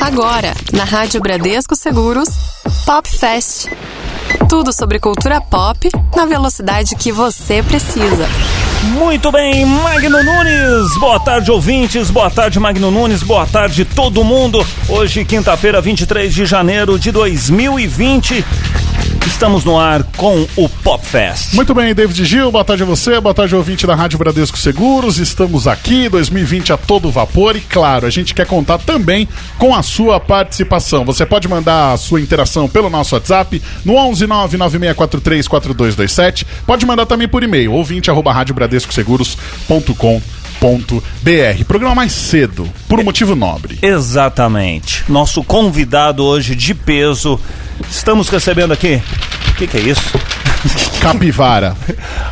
Agora, na Rádio Bradesco Seguros, Pop Fest. Tudo sobre cultura pop na velocidade que você precisa. Muito bem, Magno Nunes. Boa tarde, ouvintes. Boa tarde, Magno Nunes. Boa tarde, todo mundo. Hoje, quinta-feira, 23 de janeiro de 2020. Estamos no ar com o Pop Fest. Muito bem, David Gil, boa tarde a você, boa tarde ouvinte da Rádio Bradesco Seguros. Estamos aqui, 2020 a todo vapor e claro, a gente quer contar também com a sua participação. Você pode mandar a sua interação pelo nosso WhatsApp no 11996434227. Pode mandar também por e-mail, ouvinte@radiobradescoseguros.com.br. Programa mais cedo, por um motivo nobre. Exatamente. Nosso convidado hoje de peso. Estamos recebendo aqui. O que, que é isso? Capivara.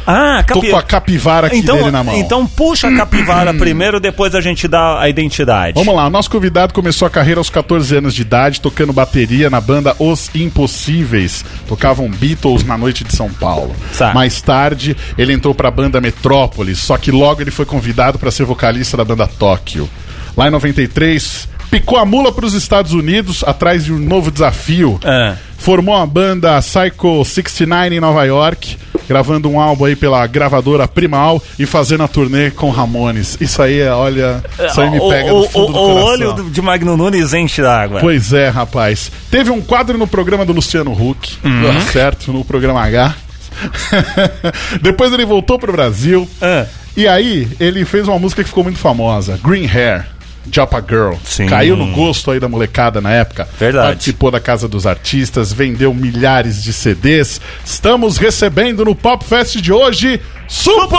Ah, Tô capi... com a capivara aqui então, dele na mão. Então puxa a capivara primeiro, depois a gente dá a identidade. Vamos lá, o nosso convidado começou a carreira aos 14 anos de idade, tocando bateria na banda Os Impossíveis. Tocavam Beatles na noite de São Paulo. Tá. Mais tarde, ele entrou pra banda Metrópolis, só que logo ele foi convidado para ser vocalista da banda Tóquio. Lá em 93, picou a mula para os Estados Unidos atrás de um novo desafio. É. Formou a banda Psycho 69 em Nova York, gravando um álbum aí pela gravadora Primal e fazendo a turnê com Ramones. Isso aí, é, olha, isso aí me O- pega o, do fundo o, do o coração. olho do- de Magno Nunes enche d'água. Pois é, rapaz. Teve um quadro no programa do Luciano Huck, Uhum. certo? No programa H. Depois ele voltou pro Brasil. Ah. E aí, ele fez uma música que ficou muito famosa: Green Hair. Japa Girl. Sim. Caiu no gosto aí da molecada na época. Verdade. Participou da Casa dos Artistas, vendeu milhares de CDs. Estamos recebendo no Pop Fest de hoje, Supla!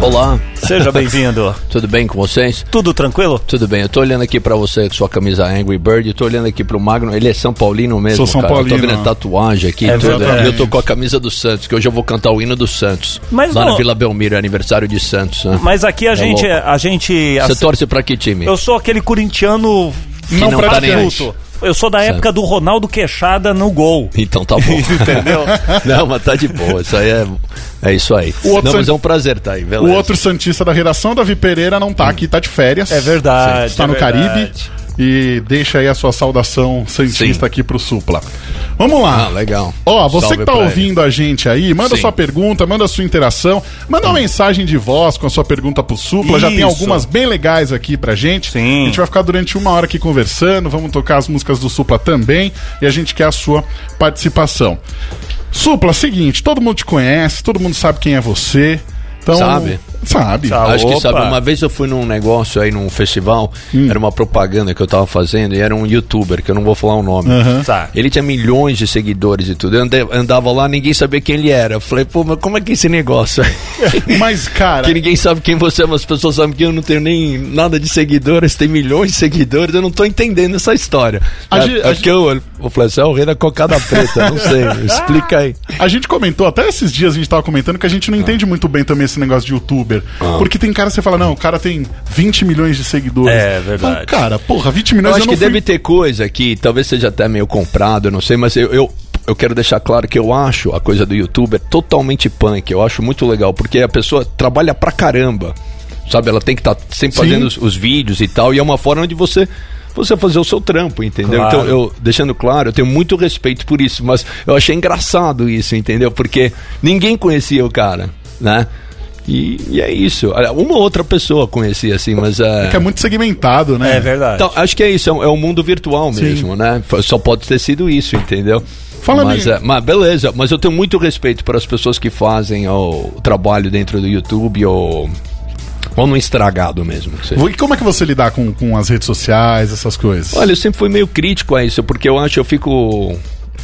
Olá, Seja bem-vindo. tudo bem com vocês? Tudo tranquilo? Tudo bem, eu tô olhando aqui pra você com sua camisa Angry Bird, eu tô olhando aqui pro Magno, ele é São Paulino mesmo, Sou São cara. Paulino. Eu tô vendo a tatuagem aqui, É tudo. verdade. E eu tô com a camisa do Santos, que hoje eu vou cantar o hino do Santos. Mas lá não- na Vila Belmiro, é aniversário de Santos. né? Mas aqui a gente, louco. a gente, Você torce pra que time? eu sou aquele corintiano Não não tá adulto. Eu sou da época do Ronaldo Queixada no gol. Então tá bom. Entendeu? não, mas tá de boa, isso aí é, é isso aí. O outro não, mas é um prazer estar aí, O beleza. outro Santista da redação, Davi Pereira, não tá aqui, tá de férias. É verdade. Está é no verdade. Caribe. E deixa aí a sua saudação Santista Sim. aqui pro Supla. Vamos lá. Ah, legal. Ó, você Salve que tá ouvindo a gente aí, manda Sim. sua pergunta, manda sua interação, manda uma mensagem de voz com a sua pergunta pro Supla. Já tem Isso. algumas bem legais aqui pra gente. Sim. A gente vai ficar durante uma hora aqui conversando, vamos tocar as músicas do Supla também e a gente quer a sua participação. Supla, seguinte, todo mundo te conhece, todo mundo sabe quem é você. Então, Sabe? Sabe. Sabe. Acho Opa. que sabe, uma vez eu fui num negócio aí num festival, Hum. era uma propaganda que eu tava fazendo e era um youtuber, que eu não vou falar o nome. Aham. Tá. Ele tinha milhões de seguidores e tudo. Eu andava lá, ninguém sabia quem ele era. Eu falei, pô, mas como é que é esse negócio? Mas, cara. que ninguém sabe quem você é, mas as pessoas sabem que eu não tenho nem nada de seguidores, tem milhões de seguidores, eu não tô entendendo essa história. A é, gente- é eu, eu falei, você é o rei da cocada preta, não sei, explica aí. A gente comentou, até esses dias a gente tava comentando que a gente não entende muito bem também esse negócio de youtuber. Porque tem cara você fala, não, o cara tem 20 milhões de seguidores. É, verdade. Fala, cara, porra, 20 Eu milhões eu, acho não que fui... deve ter coisa que talvez seja até meio comprado, eu não sei, mas eu, eu, eu quero deixar claro que eu acho a coisa do youtuber totalmente punk. Eu acho muito legal, porque a pessoa trabalha pra caramba. Sabe, ela tem que estar sempre Sim. fazendo os, os vídeos e tal, e é uma forma de você você fazer o seu trampo, entendeu? Claro. Então, eu, deixando claro, eu tenho muito respeito por isso, mas eu achei engraçado isso, entendeu? Porque ninguém conhecia o cara, né? E, e é isso. Uma outra pessoa conhecia, assim, mas é. Que é muito segmentado, né? É verdade. Então, acho que é isso, é um, é um mundo virtual mesmo, né? F- Só pode ter sido isso, entendeu? Fala mas, é, mas beleza, mas eu tenho muito respeito para as pessoas que fazem o trabalho dentro do YouTube ou, ou no estragado mesmo. E como é que você lidar com, com as redes sociais, essas coisas? Olha, eu sempre fui meio crítico a isso, porque eu acho, eu fico.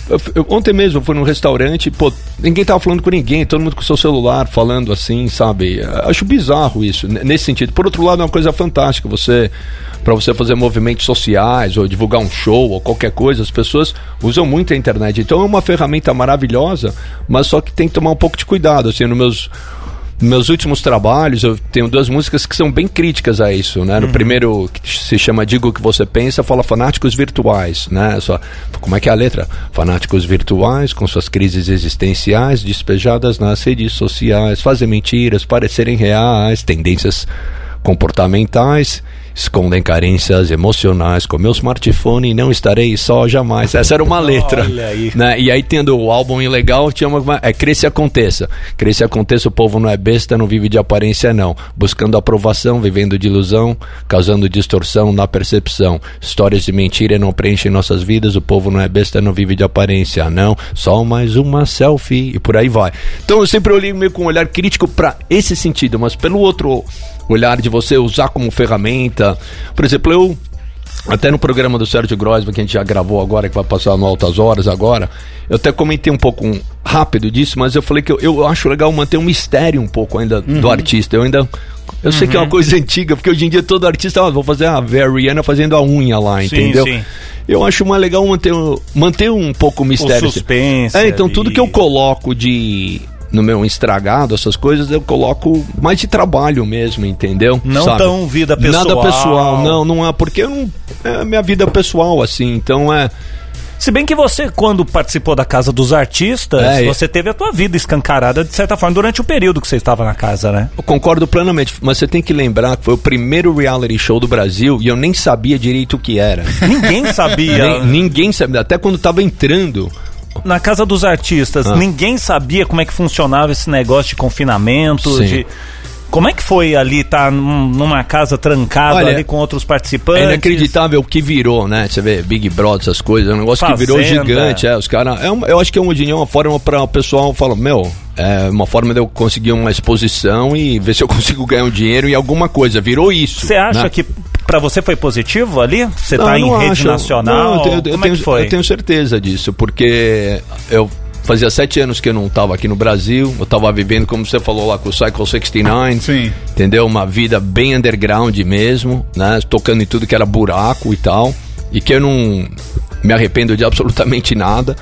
Eu- ontem mesmo eu fui num restaurante, pô, ninguém tava falando com ninguém, todo mundo com seu celular falando assim, sabe? Acho bizarro isso, nesse sentido. Por outro lado, é uma coisa fantástica, você. Pra você fazer movimentos sociais ou divulgar um show ou qualquer coisa, as pessoas usam muito a internet. Então é uma ferramenta maravilhosa, mas só que tem que tomar um pouco de cuidado. Assim, nos meus meus últimos trabalhos, eu tenho duas músicas que são bem críticas a isso, né? No primeiro, que se chama Digo o que você pensa, fala fanáticos virtuais, né? Só, como é que é a letra? Fanáticos virtuais, com suas crises existenciais, despejadas nas redes sociais, fazem mentiras parecerem reais, tendências comportamentais escondem carências emocionais com meu smartphone e não estarei só jamais. Essa era uma letra. Aí. Né? E aí, tendo o álbum ilegal, tinha uma. É Cresce e Aconteça. Cresce e Aconteça, o povo não é besta, não vive de aparência, não. Buscando aprovação, vivendo de ilusão, causando distorção na percepção. Histórias de mentira não preenchem nossas vidas, o povo não é besta, não vive de aparência, não. Só mais uma selfie e por aí vai. Então eu sempre olhei meio com um olhar crítico para esse sentido, mas pelo outro olhar de você usar como ferramenta. Por exemplo, eu até no programa do Sérgio Groisman, que a gente já gravou agora, que vai passar no Altas Horas agora, eu até comentei um pouco rápido disso, mas eu falei que eu, eu acho legal manter um mistério um pouco ainda uhum. do artista. Eu ainda. Eu uhum. sei que é uma uhum. coisa antiga, porque hoje em dia todo artista, ah, vou fazer a Rihanna fazendo a unha lá, sim, entendeu? Sim. Eu acho mais legal manter, manter um pouco o mistério. O suspense. É, então ali. tudo que eu coloco de no meu estragado, essas coisas, eu coloco mais de trabalho mesmo, entendeu? Não Sabe? tão vida pessoal. Nada pessoal, não, não é, porque eu não, é minha vida pessoal, assim, então é... Se bem que você, quando participou da Casa dos Artistas, é, você teve a tua vida escancarada, de certa forma, durante o período que você estava na casa, né? Eu concordo plenamente, mas você tem que lembrar que foi o primeiro reality show do Brasil e eu nem sabia direito o que era. Ninguém sabia. Ninguém sabia, até quando estava entrando na casa dos artistas, ah. ninguém sabia como é que funcionava esse negócio de confinamento, Sim. de como é que foi ali estar tá numa casa trancada Olha, ali com outros participantes? É inacreditável o que virou, né? Você vê Big Brother, essas coisas, é um negócio Fazenda. que virou gigante. É, os caras. É eu acho que é uma, uma forma para o pessoal falar, meu, é uma forma de eu conseguir uma exposição e ver se eu consigo ganhar um dinheiro e alguma coisa. Virou isso. Você acha né? que para você foi positivo ali? Você está em rede acho. nacional? Não, eu, eu, Como é tenho, é eu tenho certeza disso, porque eu Fazia sete anos que eu não estava aqui no Brasil. Eu estava vivendo, como você falou lá, com o Cycle 69. Sim. Entendeu? Uma vida bem underground mesmo, né? Tocando em tudo que era buraco e tal. E que eu não me arrependo de absolutamente nada.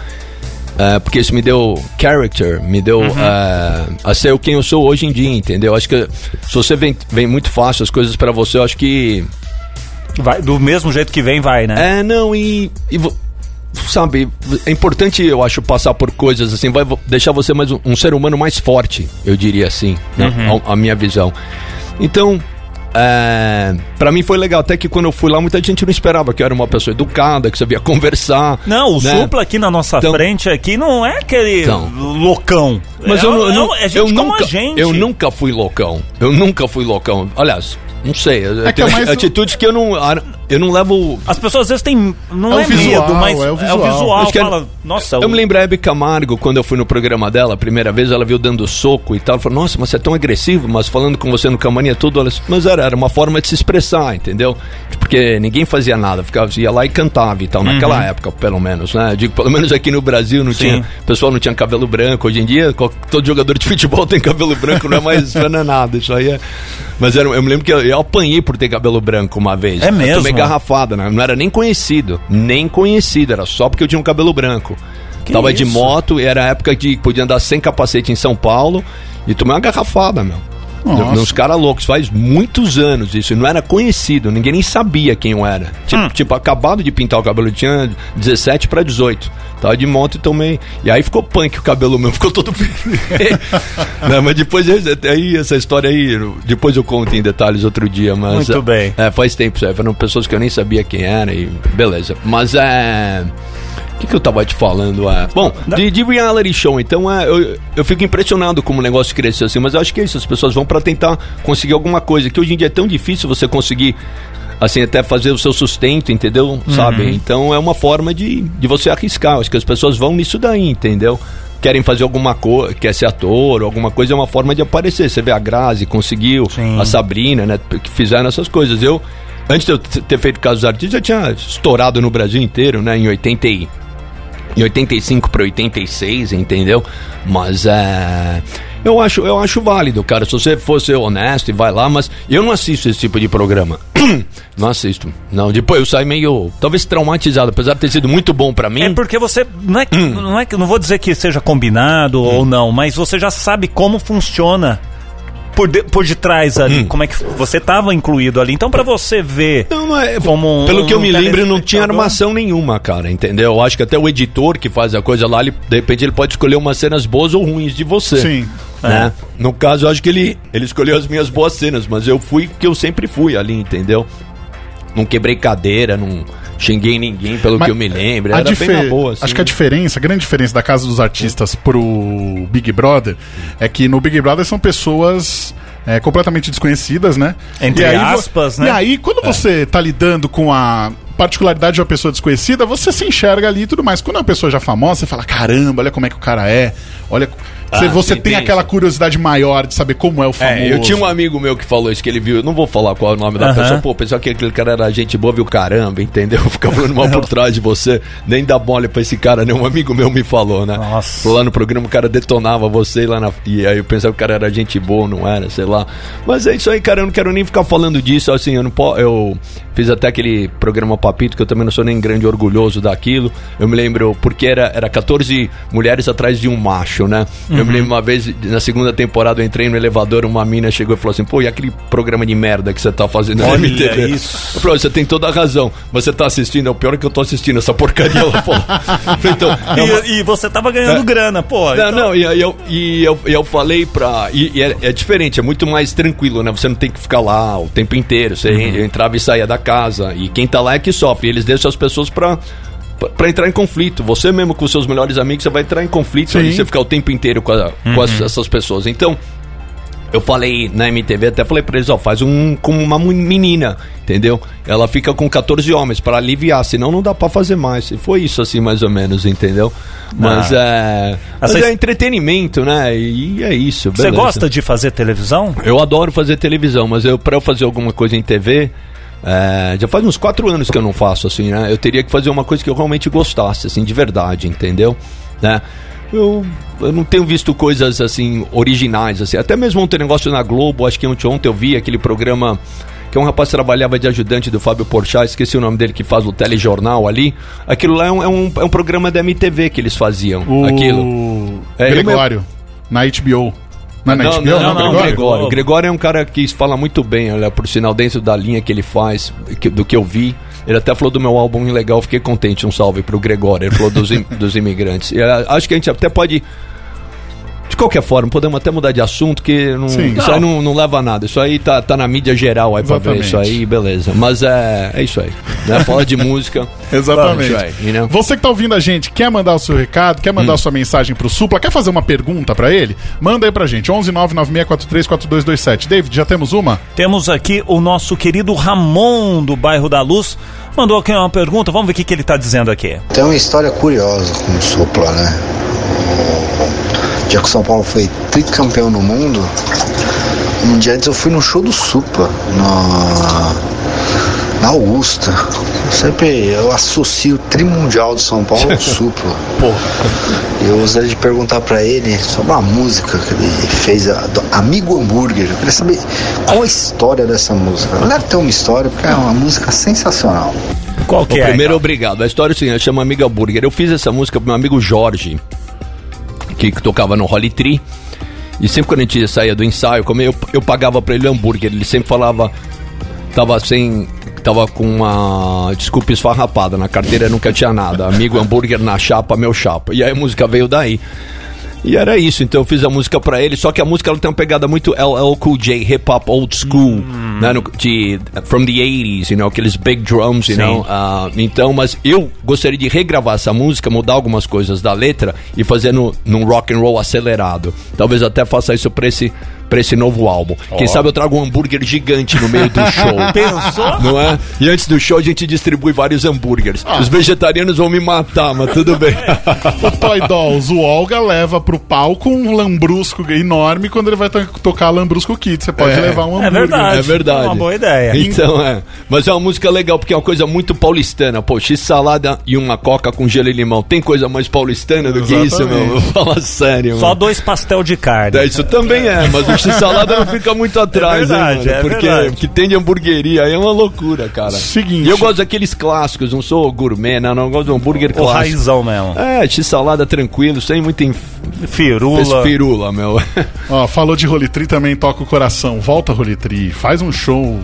É, porque isso me deu character, me deu uhum. é, a ser quem eu sou hoje em dia, entendeu? Acho que se você vem, vem muito fácil as coisas para você, eu acho que. Vai, do mesmo jeito que vem, vai, né? É, não, e, e sabe, é importante, eu acho, passar por coisas assim, vai deixar você mais um, um ser humano mais forte, eu diria assim, né? uhum. a, a, minha visão. Então, é, para mim foi legal, até que quando eu fui lá, muita gente não esperava que eu era uma pessoa educada, que sabia conversar. Não, o né? Supla aqui na nossa então, frente aqui não é aquele então, loucão. Mas é, eu, eu, não, é, eu nunca, eu nunca fui loucão. Eu nunca fui loucão. Aliás, não sei, eu, é tenho é atitudes que eu não eu não levo. As pessoas às vezes têm. Não é, é visual, medo, mas é o visual. É o visual fala, nossa, eu, eu me lembro a Hebe Camargo, quando eu fui no programa dela, a primeira vez, ela viu dando soco e tal. Ela falou, nossa, mas você é tão agressivo, mas falando com você no camarim tudo. Ela... Mas era, era uma forma de se expressar, entendeu? Porque ninguém fazia nada, ficava, ia lá e cantava e tal, uhum. naquela época, pelo menos, né? digo, pelo menos aqui no Brasil não Sim. tinha. O pessoal não tinha cabelo branco. Hoje em dia, todo jogador de futebol tem cabelo branco, não é mais não é nada. Isso aí é. Mas era, eu me lembro que eu, eu, apanhei por ter cabelo branco uma vez. É mesmo? Eu tomei garrafada, né? não era nem conhecido, nem conhecido, era só porque eu tinha um cabelo branco. Que Tava isso? de moto, era a época de podia andar sem capacete em São Paulo e tomei uma garrafada, meu. Nossa. Uns caras loucos, faz muitos anos isso, não era conhecido, ninguém nem sabia quem eu era. Tipo, hum. tipo acabado de pintar o cabelo, eu tinha 17 para 18. Tava de moto e tomei. E aí ficou punk o cabelo meu, ficou todo não, mas depois aí essa história aí, depois eu conto em detalhes outro dia, mas Muito bem. É, faz tempo, foram pessoas que eu nem sabia quem era e beleza. Mas é que, que eu tava te falando? É, bom, de, de reality show, então é, eu, eu fico impressionado como o negócio cresceu assim, mas eu acho que é isso, as pessoas vão para tentar conseguir alguma coisa, que hoje em dia é tão difícil você conseguir assim, até fazer o seu sustento, entendeu? Uhum. Sabe? Então é uma forma de, de você arriscar. Acho que as pessoas vão nisso daí, entendeu? Querem fazer alguma coisa, quer ser ator, alguma coisa, é uma forma de aparecer. Você vê a Grazi, conseguiu, Sim. a Sabrina, né? Que fizeram essas coisas. Eu, antes de eu ter feito Casos Artistas, já tinha estourado no Brasil inteiro, né? Em 80 e em 85 para 86, entendeu? Mas é. Eu acho, eu acho válido, cara. Se você for ser honesto e vai lá, mas eu não assisto esse tipo de programa. não assisto. Não, depois eu saio meio, talvez traumatizado, apesar de ter sido muito bom para mim. É porque você não é, não é, não vou dizer que seja combinado ou não, mas você já sabe como funciona por, de, por detrás ali, como é que você tava incluído ali. Então, pra você ver Não, não é. como um, Pelo que eu um me lembro, não tinha armação nenhuma, cara, entendeu? Eu acho que até o editor que faz a coisa lá, ele, de repente ele pode escolher umas cenas boas ou ruins de você. Sim. Né? No caso, eu acho que ele, ele escolheu as minhas boas cenas, mas eu fui que eu sempre fui ali, entendeu? Não quebrei cadeira, não xinguei ninguém, pelo Mas que eu me lembro. a Era bem na boa, assim. Acho que a diferença, a grande diferença da Casa dos Artistas pro Big Brother é que no Big Brother são pessoas é, completamente desconhecidas, né? Entre E aí aspas, né? E aí, quando você tá lidando com a particularidade de uma pessoa desconhecida, você se enxerga ali e tudo mais. Quando é uma pessoa já famosa, você fala, caramba, olha como é que o cara é. Olha. Você, Ah, você sim, tem tem aquela curiosidade maior de saber como é o famoso. É, eu tinha um amigo meu que falou isso, que ele viu, eu não vou falar qual é o nome da Aham. pessoa, pô, pensava que aquele cara era gente boa, viu caramba, entendeu? Ficava falando mal por trás de você, nem dá mole pra esse cara, né? Um amigo meu me falou, né? Nossa. Lá no programa o cara detonava você lá na. E aí eu pensava que o cara era gente boa, não era, sei lá. Mas é isso aí, cara, eu não quero nem ficar falando disso, assim, eu não posso. Eu fiz até aquele programa Papito, que eu também não sou nem grande orgulhoso daquilo. Eu me lembro, porque era, era 14 mulheres atrás de um macho, né? Eu me lembro uma vez, na segunda temporada, eu entrei no elevador, uma mina chegou e falou assim: pô, e aquele programa de merda que você tá fazendo na Olha MTV? isso. Eu falei, você tem toda a razão. Você tá assistindo, é o pior que eu tô assistindo essa porcaria. Ela falou. então, é uma- E, e você tava ganhando É. grana, pô. não, então- não, e aí eu, e eu, e eu falei pra. E, e é, é diferente, é muito mais tranquilo, né? Você não tem que ficar lá o tempo inteiro. Você en- entrava e saía da casa. E quem tá lá é que sofre. E eles deixam as pessoas pra. pra- Pra entrar em conflito. Você mesmo com seus melhores amigos, você vai entrar em conflito ali, você ficar o tempo inteiro com, a- com as- essas pessoas. Então, eu falei na MTV, até falei pra eles, ó, faz um com uma menina, entendeu? Ela fica com 14 homens pra aliviar, senão não dá pra fazer mais. E foi isso assim, mais ou menos, entendeu? Mas é. Mas Essa- é entretenimento, né? E é isso. Você beleza. gosta de fazer televisão? Eu adoro fazer televisão, mas eu para eu fazer alguma coisa em TV, é, já faz uns quatro anos que eu não faço assim, né? Eu teria que fazer uma coisa que eu realmente gostasse, assim, de verdade, entendeu? Né? Eu, eu não tenho visto coisas assim originais, assim. Até mesmo ontem negócio na Globo, acho que ontem, ontem eu vi aquele programa que um rapaz trabalhava de ajudante do Fábio Porchat, esqueci o nome dele que faz o telejornal ali. Aquilo lá é um, é um, é um programa da MTV que eles faziam. O Aquilo. É, eu Gregório, na HBO. Não é na não, HBO? não, não, não, Gregório. Gregório. É um cara que fala muito bem, olha, por sinal, dentro da linha que ele faz, que- do que eu vi. Ele até falou do meu álbum legal, fiquei contente. Um salve pro Gregório. Ele falou dos, im- dos imigrantes. E, eh, acho que a gente até pode. De qualquer forma, podemos até mudar de assunto, que não- Sim. isso aí não, não leva a nada. Isso aí tá, tá na mídia geral aí pra ver Exatamente. isso aí, beleza. Mas é, é isso aí. Né? Fala de música. Exatamente. Aí, you know? Você que tá ouvindo a gente, quer mandar o seu recado, quer Hum. mandar sua mensagem pro Supla, quer fazer uma pergunta pra ele? Manda aí pra gente, 11996434227. David, já temos uma? Temos aqui o nosso querido Ramon, do bairro da Luz. Mandou aqui uma pergunta, vamos ver o que, que ele tá dizendo aqui. Tem uma história curiosa com o Supla, né? O dia que o São Paulo foi tricampeão no mundo, um dia antes eu fui no show do Supla, na, na Augusta. Eu sempre eu associo o trimundial do São Paulo ao Supla. Eu gostaria de perguntar pra ele sobre uma música que ele fez, a, do Amigo Hambúrguer. Eu queria saber qual a história dessa música. Ela deve ter uma história, porque é uma música sensacional. Qual que é? primeiro, então? obrigado. A história é o seguinte, chama Amiga Burger. Eu fiz essa música pro meu amigo Jorge, que, que tocava no Holly Tree. E sempre quando a gente saía do ensaio, como eu, eu pagava pra ele hambúrguer, ele sempre falava. Tava sem. Tava com uma desculpa esfarrapada na carteira, nunca tinha nada. Amigo hambúrguer na chapa, meu chapa. E aí a música veio daí. E era isso, então eu fiz a música pra ele, só que a música ela tem uma pegada muito LL Cool J, hip hop old school, né, no- de from the 80s, you know, aqueles big drums, you Sim. know. ah, então, mas eu gostaria de regravar essa música, mudar algumas coisas da letra e fazer no, num rock and roll acelerado. Talvez até faça isso pra esse para esse novo álbum. Quem sabe eu trago um hambúrguer gigante no meio do show. Pensou? Não é? E antes do show a gente distribui vários hambúrgueres. Os vegetarianos vão me matar, mas tudo bem. O Toy Dolls, o Olga leva pro palco um lambrusco enorme quando ele vai to- tocar Lambrusco Kid. Você pode É. levar um É hambúrguer. verdade. É verdade. Uma boa ideia. Então é. Mas é uma música legal porque é uma coisa muito paulistana. Pô, x-salada e uma coca com gelo e limão. Tem coisa mais paulistana do que isso, Exatamente. meu? Fala sério, Só mano. dois pastel de carne. É, isso também é, mas o X-salada não fica muito atrás, É verdade, hein, mano? é porque verdade. o que tem de hamburgueria aí é uma loucura, cara. Seguinte. E eu gosto daqueles clássicos, não sou gourmet, não, não gosto de um hambúrguer O clássico. raizão mesmo. É, x-salada tranquilo, sem muita inf... Firula. firula, meu. Ó, falou de Rolitri também toca o coração. Volta, Rolitri. Faz um show.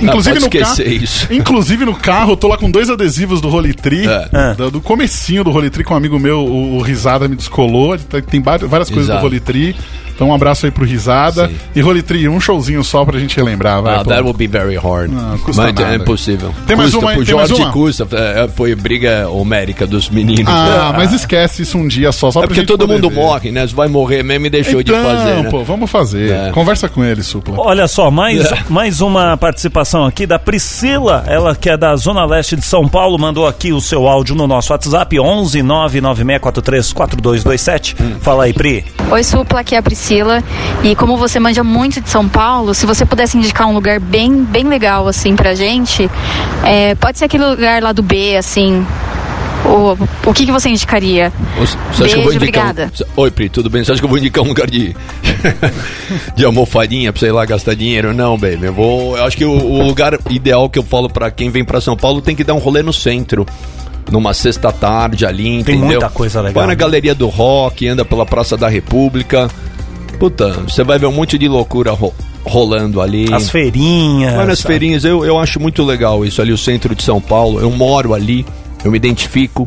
Inclusive Ah, no carro. esquecer isso. Inclusive no carro, eu tô lá com dois adesivos do Rolitri. É. Do, do comecinho do Rolitri com um amigo meu, o, o Risada me descolou. Ele Tem várias coisas do Exato. Rolitri. Então um abraço aí pro Risada. Sim. E Rolitri, um showzinho só pra gente relembrar, vai. Ah, pô. that will be very hard. Não, custa Mas nada. é impossível. Tem mais custa, uma aí, pro tem mais Jorge uma? custa. é, Foi briga homérica dos meninos. Ah, mas esquece isso um dia só, só é pra porque gente todo poder mundo ver. morre, né? Você vai morrer mesmo e deixou então, de fazer, né? pô, vamos fazer. É. Conversa com ele, Supla. Olha só, mais, É. mais uma participação aqui da Priscila, ela que é da Zona Leste de São Paulo, mandou aqui o seu áudio no nosso WhatsApp, 11 99643 4227. Hum. Fala aí, Pri. Oi, Supla, aqui é a Priscila. E como você manja muito de São Paulo, se você pudesse indicar um lugar bem, bem legal, assim, pra gente, é, pode ser aquele lugar lá do B, assim. O, o que, que você indicaria? Você acha que eu vou Beijo, indicar um- obrigada. Oi, Pri, tudo bem? Você acha que eu vou indicar um lugar de. de almofadinha pra você ir lá gastar dinheiro? Não, baby. Eu, vou... eu acho que o, o lugar ideal que eu falo pra quem vem pra São Paulo tem que dar um rolê no centro. Numa sexta tarde ali, entendeu? muita coisa legal, Vai na né? Galeria do Rock, anda pela Praça da República. Puta, você vai ver um monte de loucura ro- rolando ali. As feirinhas. Vai nas sabe? feirinhas, eu, eu acho muito legal isso ali, o centro de São Paulo. Eu moro ali, eu me identifico.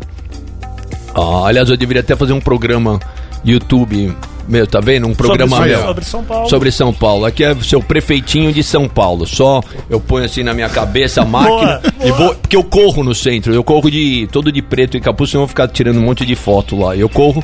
Ah, aliás, eu deveria até fazer um programa YouTube, meu, tá vendo? Um programa sobre, meu. sobre São Paulo. Sobre São Paulo. Aqui é o seu prefeitinho de São Paulo. Só eu ponho assim na minha cabeça a máquina Boa, e vou. Porque eu corro no centro. Eu corro de todo de preto e capuz, senão eu vou ficar tirando um monte de foto lá. Eu corro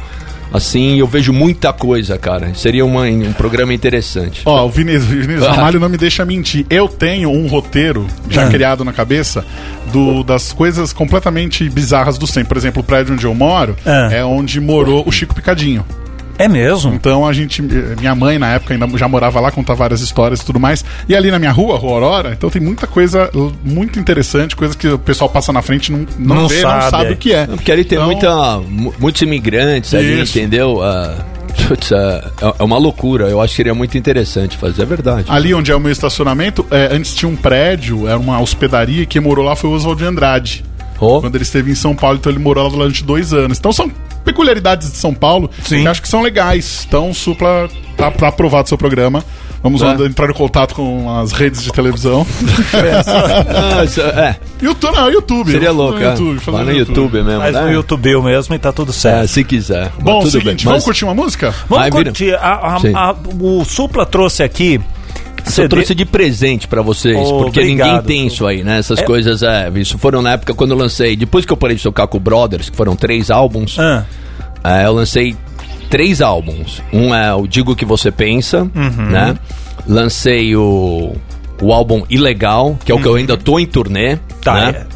assim eu vejo muita coisa, cara. Seria uma- um programa interessante. Ó, o Vinícius, Vinícius Ah. Ramalho não me deixa mentir. Eu tenho um roteiro já Ah. criado na cabeça do, das coisas completamente bizarras do centro. Por exemplo, o prédio onde eu moro Ah. é onde morou o Chico Picadinho. É mesmo? Então a gente. Minha mãe na época ainda já morava lá, contava várias histórias e tudo mais. E ali na minha rua, Rua Aurora, então tem muita coisa uh, muito interessante, coisa que o pessoal passa na frente e não, não, Não vê, sabe, não sabe é. o que é. Porque ali tem Então- muita, mu- muitos imigrantes ali, Isso. entendeu? Ah, putz, ah, é é uma loucura. Eu acho que seria muito interessante fazer, é verdade. Ali onde é o meu estacionamento, é, antes tinha um prédio, era uma hospedaria, e quem morou lá foi o Oswald de Andrade. Oh. Quando ele esteve em São Paulo, então ele morou lá durante dois anos. Então são peculiaridades de São Paulo Sim. que acho que são legais. Então, Supla, tá, tá aprovado o seu programa. Vamos É. entrar em contato com as redes de televisão. É, YouTube, não, YouTube. seria louco, no é. YouTube, fazer no YouTube mesmo. Faz né? no YouTube mesmo e tá tudo É, certo. se quiser. Mas Bom, tudo seguinte, bem. vamos Mas curtir uma música? Vamos Ai, curtir. A- a- a- o Supla trouxe aqui. Eu CD. trouxe de presente pra vocês, Oh, porque obrigado. ninguém tem isso aí, né? Essas É- coisas, é, isso foram na época quando eu lancei, depois que eu parei de tocar com o Brothers, que foram três álbuns, Ah, É, eu lancei três álbuns. Um é o Digo Que Você Pensa, Uhum. né? Lancei o, o álbum Ilegal, que é o que eu ainda tô em turnê, Uhum. tá. né? é.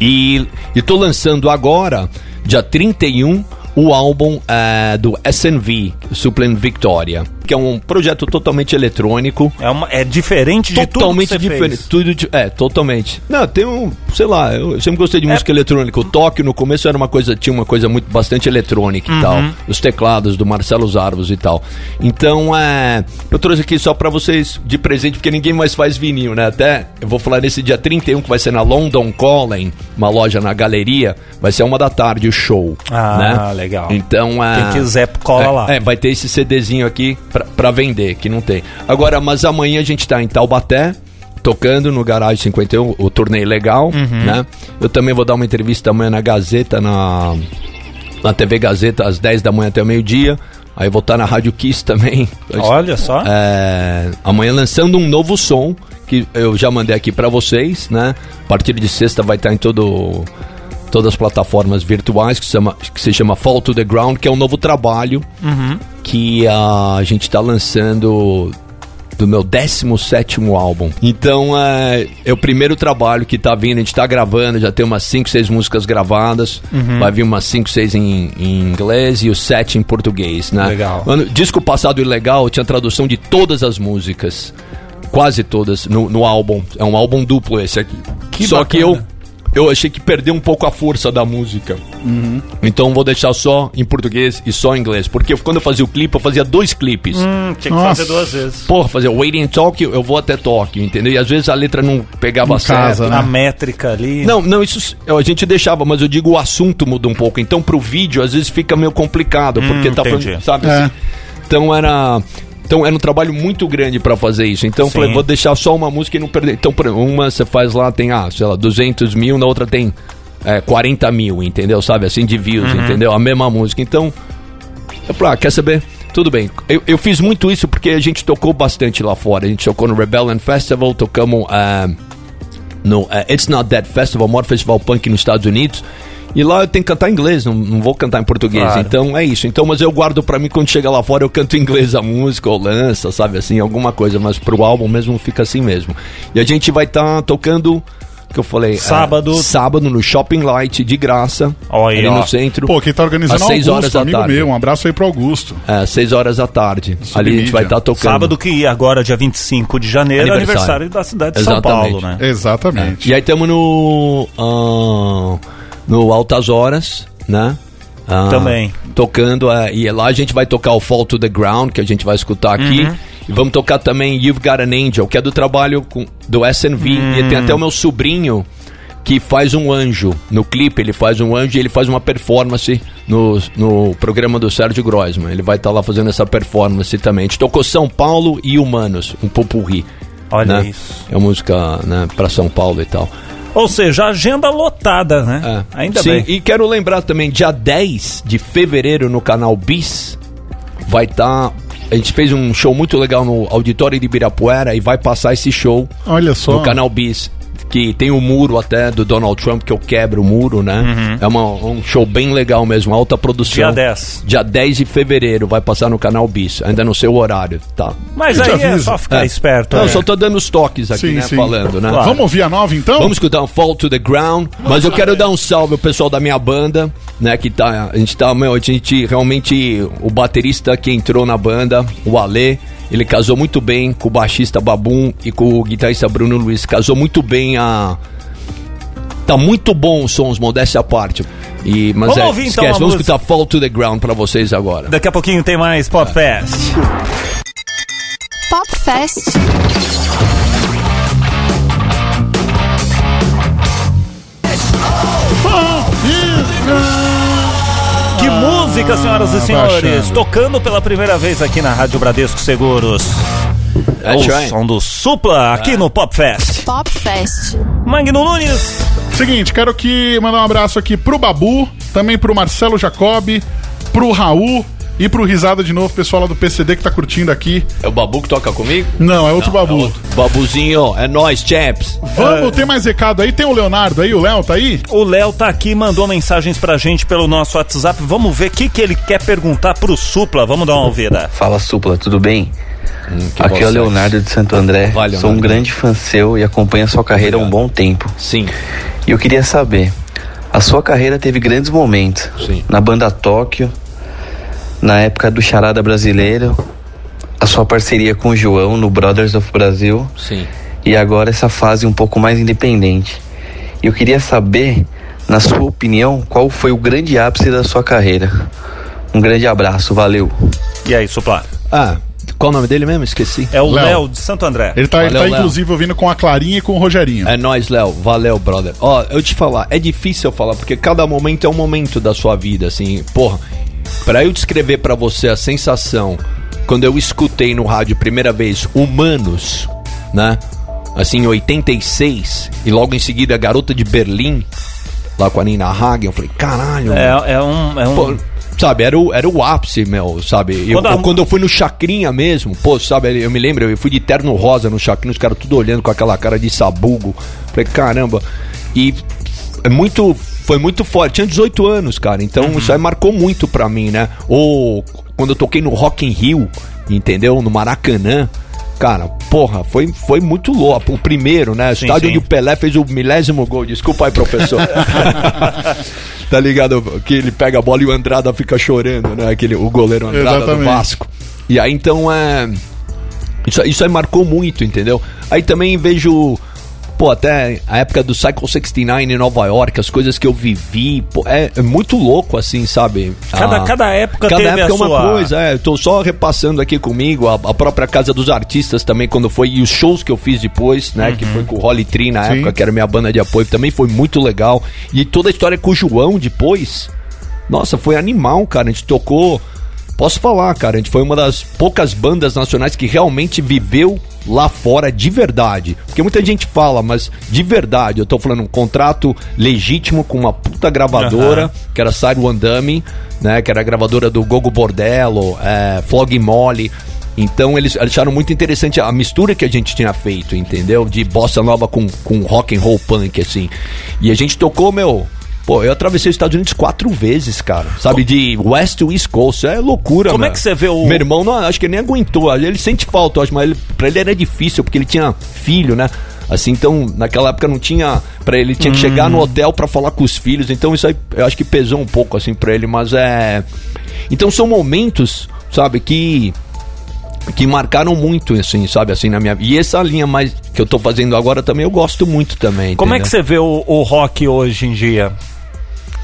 E, e tô lançando agora, dia 31, o álbum é, do SNV, Suplen Victoria, que é um projeto totalmente eletrônico. É, uma, é diferente de Totalmente tudo que você diferente. fez. Tudo é, totalmente. Não, tem um, sei lá, eu sempre gostei de É. música eletrônica. O Tóquio no começo era uma coisa, tinha uma coisa muito bastante eletrônica Uhum. e tal. Os teclados do Marcelo Zarvos e tal. Então, é, eu trouxe aqui só pra vocês de presente, porque ninguém mais faz vinil, né? Até eu vou falar nesse dia 31, que vai ser na London Calling, uma loja na galeria, vai ser uma da tarde o show. Ah, né? legal. Então, é, Quem quiser, cola é, lá. É, vai ter esse CDzinho aqui pra vender, que não tem. Agora, mas amanhã a gente tá em Taubaté, tocando no Garage 51, o turnê legal, Uhum. né? Eu também vou dar uma entrevista amanhã na Gazeta, na, na TV Gazeta, às 10 da manhã até o meio-dia. Aí vou estar na Rádio Kiss também. Olha só. É, amanhã lançando um novo som que eu já mandei aqui pra vocês, né? A partir de sexta vai estar em todo todas as plataformas virtuais que se chama, que se chama Fall to the Ground, que é um novo trabalho que ah, a gente está lançando do meu 17 álbum. Então é, é o primeiro trabalho que tá vindo, a gente tá gravando, já tem umas 5, 6 músicas gravadas, vai vir umas 5, 6 em, em inglês e os 7 em português, né? Legal. Mano, disco passado ilegal tinha tradução de todas as músicas. Quase todas no, no álbum. É um álbum duplo esse aqui. Que Só que eu, bacana. Eu achei que perdeu um pouco a força da música. Então vou deixar só em português e só em inglês. Porque quando eu fazia o clipe, eu fazia dois clipes. Hum, tinha que Nossa. fazer duas vezes. Porra, fazer Waiting in Tokyo, eu vou até Tóquio, entendeu? E às vezes a letra não pegava certo. casa, né? A métrica ali. Não, não, isso a gente deixava, mas eu digo o assunto muda um pouco. Então pro vídeo às vezes fica meio complicado, porque tá entendi. falando, sabe? É. assim? Então era então era um trabalho muito grande pra fazer isso. Então eu Sim. falei, vou deixar só uma música e não perder. Então por exemplo, uma você faz lá, tem, ah, sei lá, 200 mil, na outra tem é, 40 mil, entendeu? Sabe, assim, de views, Uhum. entendeu? A mesma música. Então, eu falei, ah, quer saber? Tudo bem. Eu, eu fiz muito isso porque a gente tocou bastante lá fora. A gente tocou no Rebellion Festival, tocamos ah, no ah, It's Not That Festival, maior festival punk nos Estados Unidos. E lá eu tenho que cantar em inglês, não, não vou cantar em português. Claro. Então é isso. Então, mas eu guardo pra mim quando chega lá fora, eu canto em inglês a música, ou lança, sabe assim, alguma coisa. Mas pro álbum mesmo fica assim mesmo. E a gente vai estar tocando, que eu falei, ah, Sábado. sábado no Shopping Light, de graça, Olha aí, ali ó. no centro. Pô, quem tá organizando Às é seis Augusto, horas da amigo tarde. meu. Um abraço aí pro Augusto. É, 6 horas da tarde. Ali a gente vai Submídia. estar tocando. Sábado que agora, dia 25 de janeiro, é Aniversário. aniversário da cidade de São Exatamente. Paulo, né? Exatamente. E aí estamos no. ah, no Altas Horas, né? Ah, Também. Tocando. ah, e lá a gente vai tocar o Fall to the Ground, que a gente vai escutar aqui. Uhum. E vamos tocar também You've Got an Angel, que é do trabalho com, do SNV. Hum. E tem até o meu sobrinho que faz um anjo. No clipe, ele faz um anjo e ele faz uma performance no, no programa do Sérgio Groisman. Ele vai estar lá fazendo essa performance também. A gente tocou São Paulo e Humanos, um popurri. Olha né? isso. É música né, para São Paulo e tal. Ou seja, agenda lotada, né? É. Ainda Sim, bem. e quero lembrar também, dia 10 de fevereiro no canal Bis, vai estar. a gente fez um show muito legal no Auditório de Ibirapuera e vai passar esse show Olha só. no canal Bis. Que tem o muro até do Donald Trump, que eu quebro o muro, né? É uma- um show bem legal mesmo, alta produção. Uhum. Dia 10. Dia 10 de fevereiro vai passar no canal Bis. Ainda não sei o horário, tá? Mas Eu aí é só ficar É. esperto. Não, é. eu só tô dando os toques aqui, Sim, né? sim. Falando, né? Claro. Vamos ouvir a nova então? Vamos escutar um Fall to the Ground, mas eu quero dar um salve ao pessoal da minha banda, né, que tá, a gente tá, meu, a gente realmente, o baterista que entrou na banda, o Ale, ele casou muito bem com o baixista Babum e com o guitarrista Bruno Luiz, casou muito bem a... Tá muito bom os sons, modéstia à parte. E, mas Vamos é, ouvir, então, esquece, a vamos música. escutar Fall to the Ground pra vocês agora. Daqui a pouquinho tem mais Pop Fest. Pop Fest. Que música, senhoras e senhores! baixando. Tocando pela primeira vez aqui na Rádio Bradesco Seguros. É That's o right. som do Supla aqui no Pop Fest. Pop Fest. Magno Nunes. Seguinte, quero que mandar um abraço aqui pro Babu, também pro Marcelo Jacobi, pro Raul e pro Risada de novo, pessoal lá do PCD que tá curtindo aqui. É o Babu que toca comigo? Não, é outro Babu. É outro. Babuzinho, é nóis, champs. Vamos, tem mais recado aí? Tem o Leonardo aí? O Léo tá aí? O Léo tá aqui, mandou mensagens pra gente pelo nosso WhatsApp. Vamos ver o que, que ele quer perguntar pro Supla. Vamos dar uma ouvida. Fala Supla, tudo bem? que Aqui é o Leonardo de Santo André. Vai, Sou um grande fã seu e acompanho a sua carreira há um bom tempo. Sim. E eu queria saber, a sua carreira teve grandes momentos. Sim. Na banda Tóquio, na época do Charada Brasileiro, a sua parceria com o João no Brothers of Brasil Sim. e agora essa fase um pouco mais independente. E eu queria saber, na sua opinião, qual foi o grande ápice da sua carreira. Um grande abraço, valeu. E aí, Supla? Ah, qual o nome dele mesmo? Esqueci. É o Léo. De Santo André. Ele tá, ele Valeu, tá Léo. inclusive ouvindo com a Clarinha e com o Rogerinho. É nóis, Léo. Valeu, brother. Ó, eu te falar, é difícil eu falar, porque cada momento é um momento da sua vida, assim. Porra, pra eu descrever pra você a sensação quando eu escutei no rádio primeira vez Humanos, né? Assim, em 86, e logo em seguida Garota de Berlim, lá com a Nina Hagen, eu falei, caralho, É, é um. É um... Pô, sabe, era o, era o ápice, meu, sabe? Eu, Quando a- eu- quando eu fui no Chacrinha mesmo, pô, sabe, eu me lembro, eu fui de terno rosa no Chacrinha, os caras tudo olhando com aquela cara de sabugo. Falei, caramba. E é muito. Foi muito forte. Tinha 18 anos, cara. Então Uhum. isso aí marcou muito pra mim, né? Ou quando eu toquei no Rock in Rio, entendeu? No Maracanã. Cara, porra, foi, foi muito louco. O primeiro, né? O Sim, estádio sim. onde o Pelé fez o milésimo gol. Desculpa aí, professor. tá ligado? Que ele pega a bola e o Andrada fica chorando, né? Aquele, o goleiro Andrada do Exatamente. Vasco. E aí então é. Isso, isso aí marcou muito, entendeu? Aí também vejo. Pô, até a época do Cycle 69 em Nova York, as coisas que eu vivi, pô, é, é muito louco, assim, sabe? Cada, Ah, cada época Cada teve época a é uma sua... coisa, é. Eu tô só repassando aqui comigo a, a própria Casa dos Artistas também, quando foi, e os shows que eu fiz depois, né? Que foi com o Holly Tree na Sim. época, que era minha banda de apoio, também foi muito legal. E toda a história com o João depois, nossa, foi animal, cara. A gente tocou. Posso falar, cara, a gente foi uma das poucas bandas nacionais que realmente viveu lá fora de verdade. Porque muita gente fala, mas de verdade, eu tô falando um contrato legítimo com uma puta gravadora, Aham. que era Side One Dummy, né? Que era a gravadora do Gogo Bordello, é, Flog Mole. Então eles acharam muito interessante a mistura que a gente tinha feito, entendeu? De bossa nova com, com rock and roll punk, assim. E a gente tocou, meu. Pô, eu atravessei os Estados Unidos quatro vezes, cara. Sabe, de West to East Coast. É loucura, Como é meu. que você vê o- Meu irmão, não, acho que ele nem aguentou. Ele sente falta, eu acho, mas ele, pra ele era difícil, porque ele tinha filho, né? Assim, então, naquela época não tinha. Pra ele tinha que chegar Hum. no hotel pra falar com os filhos. Então, isso aí eu acho que pesou um pouco, assim, pra ele, mas é. Então, são momentos, sabe, que que marcaram muito, assim, sabe, assim, na minha E essa linha mais que eu tô fazendo agora também, eu gosto muito também. Como é entendeu? que você vê o, o rock hoje em dia?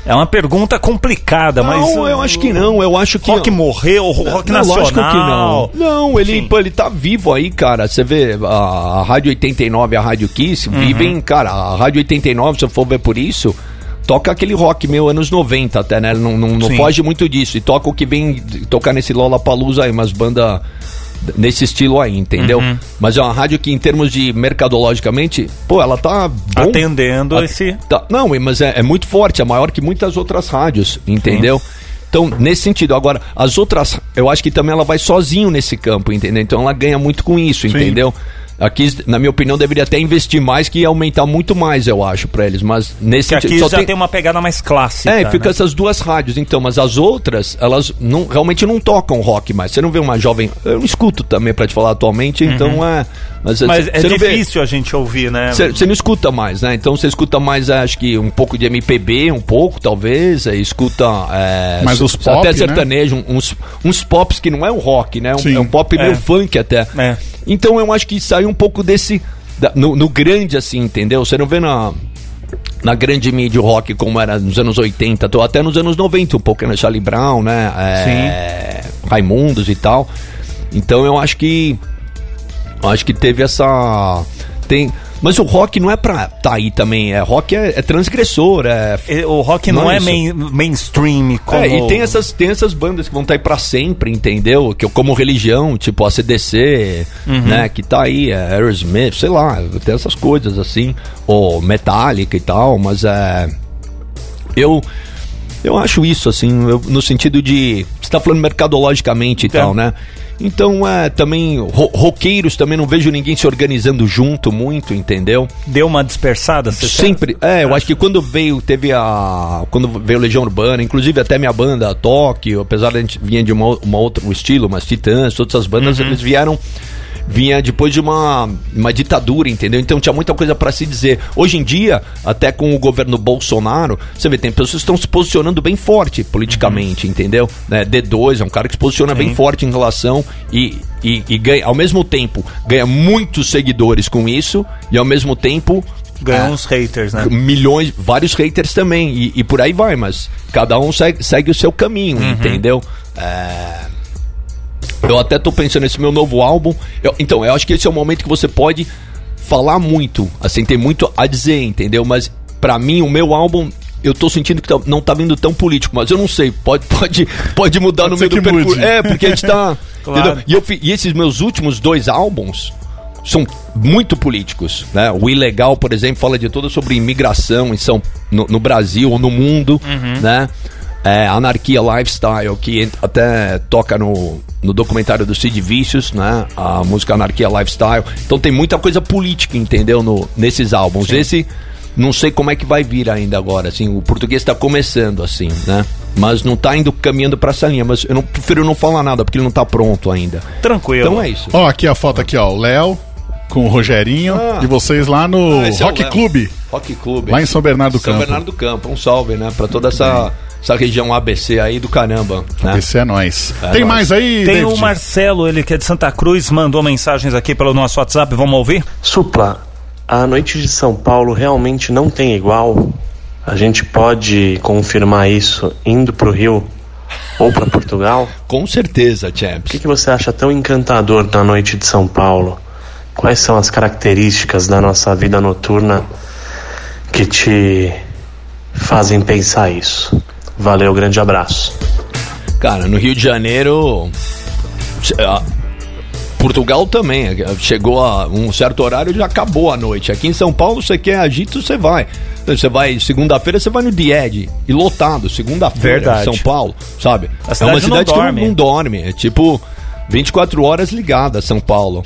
É uma pergunta complicada, mas... Não, eu acho que não. Eu acho que. Rock morreu, rock não, nacional... lógico que não. Não, ele, Sim. ele tá vivo aí, cara. Você vê a, a Rádio 89 e a Rádio Kiss Uhum. vivem, cara, a Rádio 89, se eu for ver por isso, toca aquele rock meu anos 90 até, né? Não, não, não foge muito disso. E toca o que vem tocar nesse Lollapalooza aí, umas bandas nesse estilo aí, entendeu? Uhum. Mas é uma rádio que, em termos de mercadologicamente, pô, ela tá bom. Atendendo A- esse... Tá, não, mas é, é muito forte, é maior que muitas outras rádios, entendeu? Então, nesse sentido, agora, as outras, eu acho que também ela vai sozinho nesse campo, entendeu? Então ela ganha muito com isso, entendeu? Aqui, na minha opinião, deveria até investir mais que ia aumentar muito mais, eu acho, pra eles. Mas nesse Que aqui sentido. já tem... uma pegada mais clássica, É, fica né? essas duas rádios, então, mas as outras, elas não, realmente não tocam rock mais. Você não vê uma jovem. Eu não escuto também, pra te falar atualmente, então é. Mas, Uhum. Mas você- é você não vê- difícil a gente ouvir, né? você não escuta mais, né? Então você escuta mais, acho que um pouco de MPB, um pouco, talvez. aí Escuta. É, Mas os pop, Até né? sertanejo, uns, uns pops que não é um rock, né? Um- é um pop É. meio funk até. É. Então eu acho que saiu um pouco desse. da- no, no grande, assim, entendeu? Você não vê na. Na grande mídia o rock como era nos anos 80, tô até nos anos 90, um pouco na Charlie Brown, né? É, Raimundos e tal. Então eu acho que eu Acho que teve essa. Tem. Mas o rock não é pra tá aí também. É, rock é, é transgressor. É, E O rock não, Não é é main- mainstream como... é, e tem essas, tem essas bandas que vão estar aí pra sempre, entendeu? Que, como religião, tipo a CDC, Uhum. né? Que tá aí, é Aerosmith, sei lá, tem essas coisas assim. Ou Metallica e tal, mas é. Eu. Eu acho isso, assim, eu- no sentido de. Você tá falando mercadologicamente e tal, né? Então, é, também. ro- roqueiros também não vejo ninguém se organizando junto muito, entendeu? Deu uma dispersada? você Sempre. É, eu acho que quando veio, teve a. Quando veio Legião Urbana, inclusive até minha banda, Tóquio, apesar de a gente vinha de uma, uma outro estilo, mas Titãs, todas essas bandas, eles vieram. Vinha depois de uma, uma ditadura, entendeu? Então tinha muita coisa pra se dizer. Hoje em dia, até com o governo Bolsonaro, você vê, tem pessoas que estão se posicionando bem forte politicamente, entendeu? Né, D2 é um cara que se posiciona bem forte em relação e, e, e ganha, ao mesmo tempo, ganha muitos seguidores com isso e ao mesmo tempo Ganhou é, uns haters, né? milhões, vários haters também, e, e por aí vai, mas cada um segue, segue o seu caminho, Uhum. entendeu? É, Eu até tô pensando nesse meu novo álbum. eu- então, eu acho que esse é o momento que você pode falar muito, assim, tem muito a dizer, entendeu? Mas pra mim, o meu álbum. Eu tô sentindo que tá- não tá vindo tão político, mas eu não sei, pode, pode, pode mudar Pode no meio do percurso. É, porque a gente tá. Claro. E, eu e esses meus últimos dois álbuns, são muito políticos, né? O Ilegal, por exemplo, fala de toda sobre imigração em São, no, no Brasil ou no mundo, né? É, Anarquia Lifestyle, que até toca no, no documentário do Sid Vicious, né? A música Anarquia Lifestyle. Então tem muita coisa política, entendeu? No, nesses álbuns. Esse, não sei como é que vai vir ainda agora, assim. O português está começando, assim, né? Mas não tá indo caminhando pra essa linha. Mas eu não, prefiro não falar nada, porque ele não tá pronto ainda. Tranquilo. Então é isso. Ó, aqui a foto aqui, ó. O Léo com o Rogerinho Ah. e vocês lá no Ah, é Rock Léo. Clube, Rock Clube. lá em São Bernardo do São Campo. Bernardo do Campo. Um salve, né? Pra toda essa, essa região ABC aí do caramba. Né? Esse é nós. É Tem nóis. mais aí, Tem David? o Marcelo, ele que é de Santa Cruz, mandou mensagens aqui pelo nosso WhatsApp, vamos ouvir? Supla, A noite de São Paulo realmente não tem igual. A gente pode confirmar isso indo pro Rio ou para Portugal? Com certeza, Champs. O que, que você acha tão encantador na noite de São Paulo? Quais são as características da nossa vida noturna que te fazem pensar isso? Valeu, grande abraço. Cara, no Rio de Janeiro. Portugal também. Chegou a um certo horário já acabou a noite. Aqui em São Paulo, você quer agito, você vai. Você vai, segunda-feira, você vai no Died. E lotado, segunda-feira, Verdade. São Paulo, sabe? A é cidade uma não cidade que não, dorme. não dorme. É tipo 24 horas ligada, São Paulo,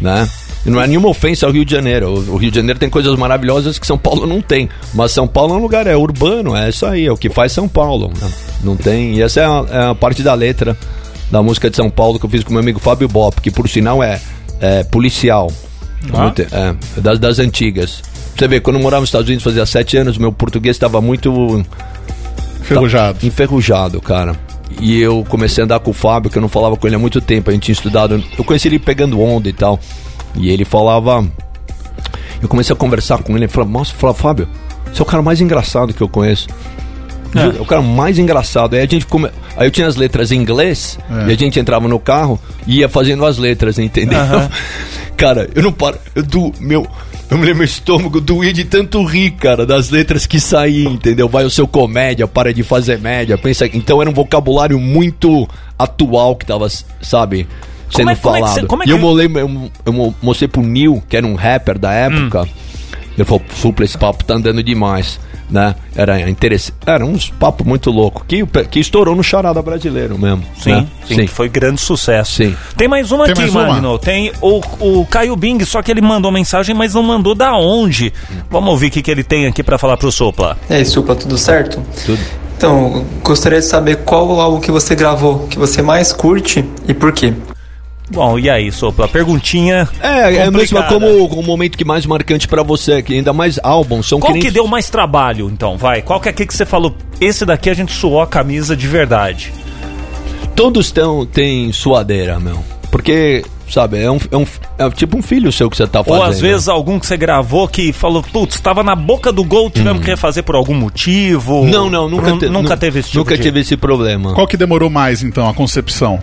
né? E não é nenhuma ofensa ao Rio de Janeiro. O Rio de Janeiro tem coisas maravilhosas que São Paulo não tem. Mas São Paulo é um lugar, é urbano, é isso aí, é o que faz São Paulo. né? Não tem. E essa é a, é a parte da letra da música de São Paulo que eu fiz com meu amigo Fábio Bop, que por sinal é, é policial. Ah. Muito- é, das, das antigas. Você vê, quando eu morava nos Estados Unidos fazia sete anos, meu português estava muito Enferrujado. Tá enferrujado, cara. E eu comecei a andar com o Fábio, que eu não falava com ele há muito tempo. A gente tinha estudado. Eu conheci ele pegando onda e tal. E ele falava. Eu comecei a conversar com ele. Ele falou: Nossa, falava, Fábio, você é o cara mais engraçado que eu conheço. Juro, É o cara mais engraçado. Aí a gente come... Aí eu tinha as letras em inglês É. e a gente entrava no carro e ia fazendo as letras, entendeu? cara, eu não paro. Eu do meu. Eu me lembro meu estômago doía de tanto rir, cara, das letras que saíam, entendeu? Vai o seu comédia, para de fazer média. Pensa, então era um vocabulário muito atual que tava, sabe, sendo é- como é que falado. cê- como é e eu, molei, eu, eu mo- mostrei pro Neil, que era um rapper da época. Hum. Ele falou, supla, esse papo tá andando demais, né? Era interessante. Era uns papos muito louco que, que estourou no charada brasileiro mesmo. Sim, né? sim, que foi grande sucesso. Sim. Tem mais uma Tem aqui, mais uma? Magno. Tem o, o Caio Bing, só que ele mandou mensagem, mas não mandou da onde. Vamos ouvir o que, que ele tem aqui pra falar pro Sopla. E aí, Supla, tudo certo? Tudo. Então, gostaria de saber qual o álbum que você gravou que você mais curte e por quê. Bom, e aí, Sopla? Perguntinha. É, é mesmo como o momento que mais marcante pra você, que ainda mais álbuns são Qual nem- que deu mais trabalho, então? Vai. Qual que é aquele que você falou? Esse daqui a gente suou a camisa de verdade. Todos tão, têm suadeira, meu. Porque, sabe, é, um, é, um, é tipo um filho seu que você tá fazendo. Ou às vezes algum que você gravou que falou, putz, tava na boca do gol, tivemos que refazer por algum motivo. Hum. Não, não, nunca, Nun- te- nunca nu- teve esse tipo Nunca de- tive esse problema. Qual que demorou mais, então, a concepção?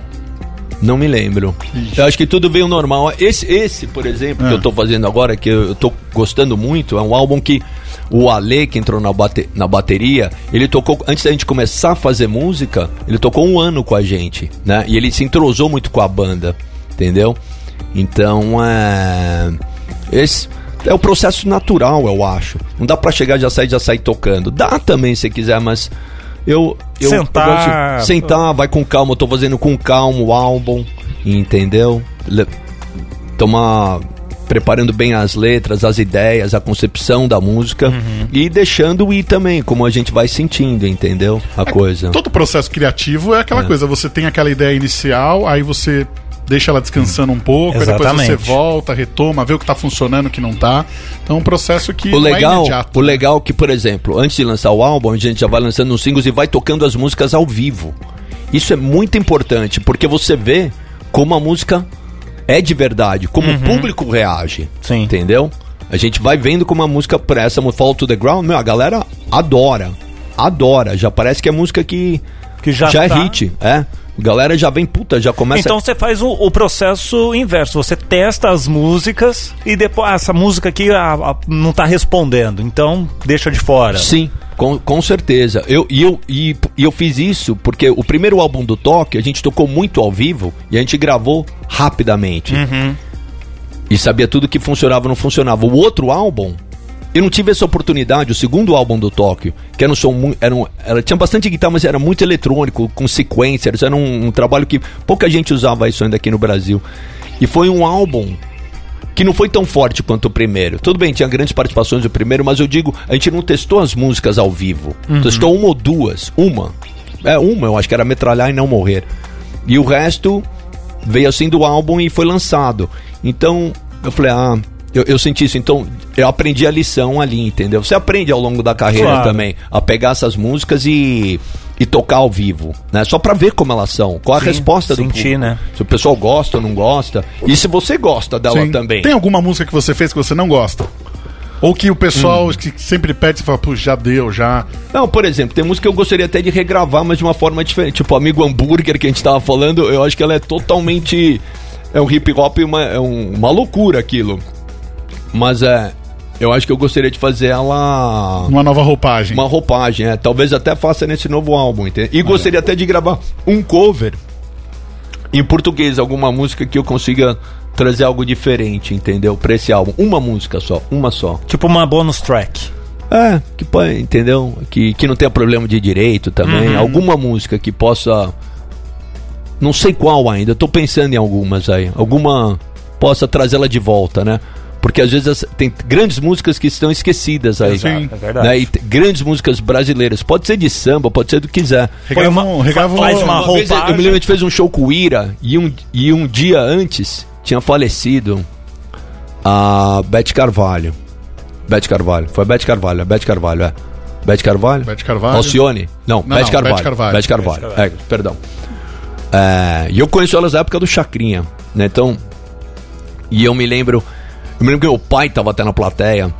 Não me lembro. Eu acho que tudo veio normal. Esse, esse por exemplo, que Ah. eu tô fazendo agora, que eu, tô gostando muito, é um álbum que o Ale, que entrou na, bate, na bateria, ele tocou, antes da gente começar a fazer música, ele tocou um ano com a gente, né? E ele se entrosou muito com a banda, entendeu? Então, é. Esse. É o processo natural, eu acho. Não dá pra chegar já sair já sair tocando. Dá também se quiser, mas eu eu Sentar. eu gosto de sentar, vai com calma. Eu tô fazendo com calma o álbum, entendeu? Le- Tomar preparando bem as letras, as ideias, a concepção da música Uhum. e deixando ir também, como a gente vai sentindo, entendeu? A coisa. Todo processo criativo é aquela É. coisa, você tem aquela ideia inicial, aí você deixa ela descansando um pouco, aí depois você volta, retoma, vê o que tá funcionando, o que não tá. Então é um processo que O não é legal, imediato. o legal é que, por exemplo, antes de lançar o álbum, a gente já vai lançando os singles e vai tocando as músicas ao vivo. Isso é muito importante, porque você vê como a música é de verdade, como o público reage. Uhum. Sim. Entendeu? A gente vai vendo como a música pra essa Fall to the Ground, meu, a galera adora. Adora. Já parece que é música que, Que já já tá- é hit. É. Galera já vem, puta, já começa. Então você faz o, o processo inverso. Você testa as músicas e depois ah, essa música aqui ah, ah, não tá respondendo. Então deixa de fora. Sim, com, com certeza. Eu, e, eu, e, e eu fiz isso porque o primeiro álbum do Toque a gente tocou muito ao vivo e a gente gravou rapidamente. E sabia tudo que funcionava ou não funcionava. O outro álbum, eu não tive essa oportunidade, o segundo álbum do Tóquio, que era um som muito. Era um, era, tinha bastante guitarra, mas era muito eletrônico, com sequencers. Era um, um trabalho que pouca gente usava isso ainda aqui no Brasil. E foi um álbum que não foi tão forte quanto o primeiro. Tudo bem, tinha grandes participações do primeiro, mas eu digo, a gente não testou as músicas ao vivo. Testou uma ou duas. Uma. É, uma, eu acho que era Metralhar e Não Morrer. E o resto veio assim do álbum e foi lançado. Então, eu falei, ah, eu, eu senti isso. Então, eu aprendi a lição ali, entendeu? Você aprende ao longo da carreira Claro. também a pegar essas músicas e, e tocar ao vivo, né? Só pra ver como elas são, qual a Sim, resposta do sentir, público. né? Se o pessoal gosta ou não gosta. E se você gosta dela Sim. também. Tem alguma música que você fez que você não gosta? Ou que o pessoal Hum. que sempre pede e fala, pô, já deu, já. Não, por exemplo, tem música que eu gostaria até de regravar, mas de uma forma diferente. Tipo, Amigo Hambúrguer, que a gente tava falando, eu acho que ela é totalmente. É um hip hop, uma, é um- uma loucura aquilo. Mas é. Eu acho que eu gostaria de fazer ela. Uma nova roupagem. Uma roupagem, é. Talvez até faça nesse novo álbum, entende? E gostaria até de gravar um cover em português, alguma música que eu consiga trazer algo diferente, entendeu? Pra esse álbum. Uma música só, uma só. Tipo uma bonus track. É, que pode, entendeu? Que, que não tenha problema de direito também. Uhum. Alguma música que possa. Não sei qual ainda, tô pensando em algumas aí. Alguma possa trazê-la de volta, né? Porque às vezes as- tem grandes músicas que estão esquecidas aí. Sim. É verdade. Né? E grandes músicas brasileiras. Pode ser de samba, pode ser do que quiser. Regravam, uma- regravam faz uma Uma vez eu- me lembro, a gente fez um show com o Ira e um, e um dia antes tinha falecido a Beth Carvalho. Beth Carvalho. Foi a Beth Carvalho, a Beth Carvalho, é. Beth Carvalho? Beth Carvalho. Alcione? Não, Não, Beth, não, Carvalho. Beth Carvalho. Beth Carvalho. É, perdão. É, e eu conheço elas na época do Chacrinha, né? Então. E eu me lembro. Eu me lembro que meu pai tava até na plateia.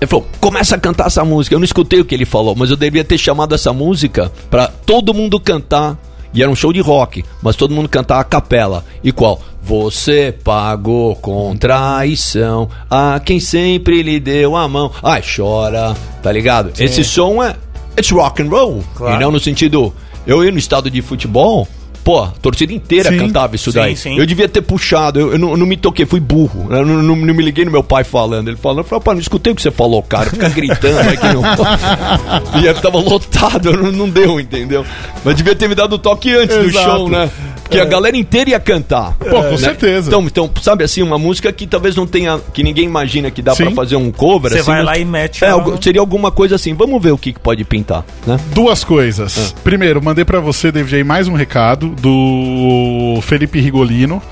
Ele falou, começa a cantar essa música. Eu não escutei o que ele falou, mas eu devia ter chamado essa música pra todo mundo cantar. E era um show de rock, mas todo mundo cantar a capela. E qual? Você pagou com traição a quem sempre lhe deu a mão. Ai, chora, tá ligado? Esse som é. It's rock and roll. Claro. E não no sentido. Eu ia no estado de futebol. Pô, a torcida inteira Sim. cantava isso Sim, daí. sim. Eu devia ter puxado, eu, eu não, eu não me toquei, fui burro. Eu não, não- não me liguei no meu pai falando. Ele falou, eu falei, pá, não escutei o que você falou, cara. Fica gritando no. e aí tava lotado, não, não deu, entendeu? Mas devia ter me dado o toque antes do Exato. show, né? Que a galera inteira ia cantar. Pô, com Né? certeza. Então, então, sabe assim, uma música que talvez não tenha. que ninguém imagina que dá Sim. pra fazer um cover. Você assim, vai lá e mete É, algo- seria alguma coisa assim. Vamos ver o que, que pode pintar, né? Duas coisas. Primeiro, mandei pra você, David, aí mais um recado do Felipe Rigolino.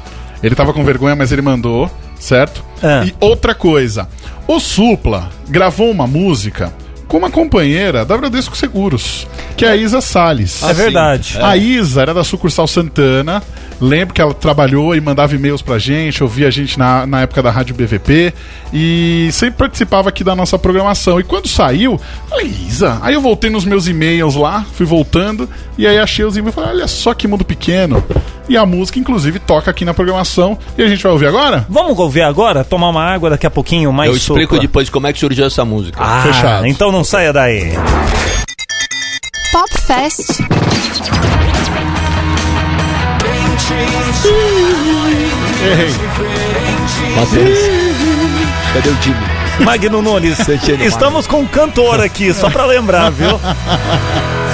Ele tava com vergonha, mas ele mandou, certo? Ah. E outra coisa. O Supla gravou uma música com uma companheira da Bradesco Seguros, que é a Isa Salles. É verdade. A Isa era da sucursal Santana. Lembro que ela trabalhou e mandava e-mails pra gente, ouvia a gente na, na época da Rádio BVP e sempre participava aqui da nossa programação. E quando saiu, falei, Isa. Aí eu voltei nos meus e-mails lá, fui voltando e aí achei os e-mails e falei, olha só que mundo pequeno. E a música, inclusive, toca aqui na programação e a gente vai ouvir agora? Vamos ouvir agora? Tomar uma água daqui a pouquinho, mais Eu explico depois como é que surgiu essa música. Ah, Fechado. então não saia daí. Pop Fest. Errei. Matheus. Cadê o time? Magno Nunes, estamos com um cantor aqui, só pra lembrar, viu?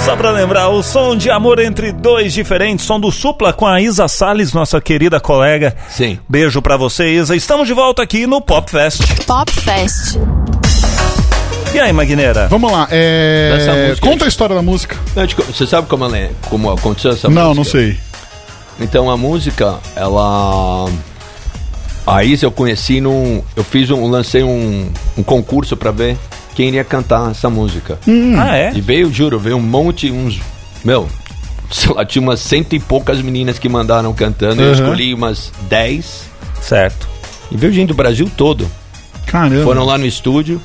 Só pra lembrar, o som de amor entre dois diferentes, som do Supla com a Isa Salles, nossa querida colega. Sim. Beijo pra você, Isa. Estamos de volta aqui no Pop Fest. Pop Fest. E aí, Magneira? Vamos lá. é, Conta a história da música. Não, Você sabe como, ela é, como aconteceu essa não, música? não sei. Então a música, ela. A Isa eu conheci num. Eu fiz um. lancei um, um concurso pra ver quem iria cantar essa música. Ah, é? E veio, juro, veio um monte, uns. Meu, sei lá, tinha umas cento e poucas meninas que mandaram cantando. Eu Uhum. escolhi umas dez. Certo. E veio gente do Brasil todo. Caramba. Foram lá no estúdio.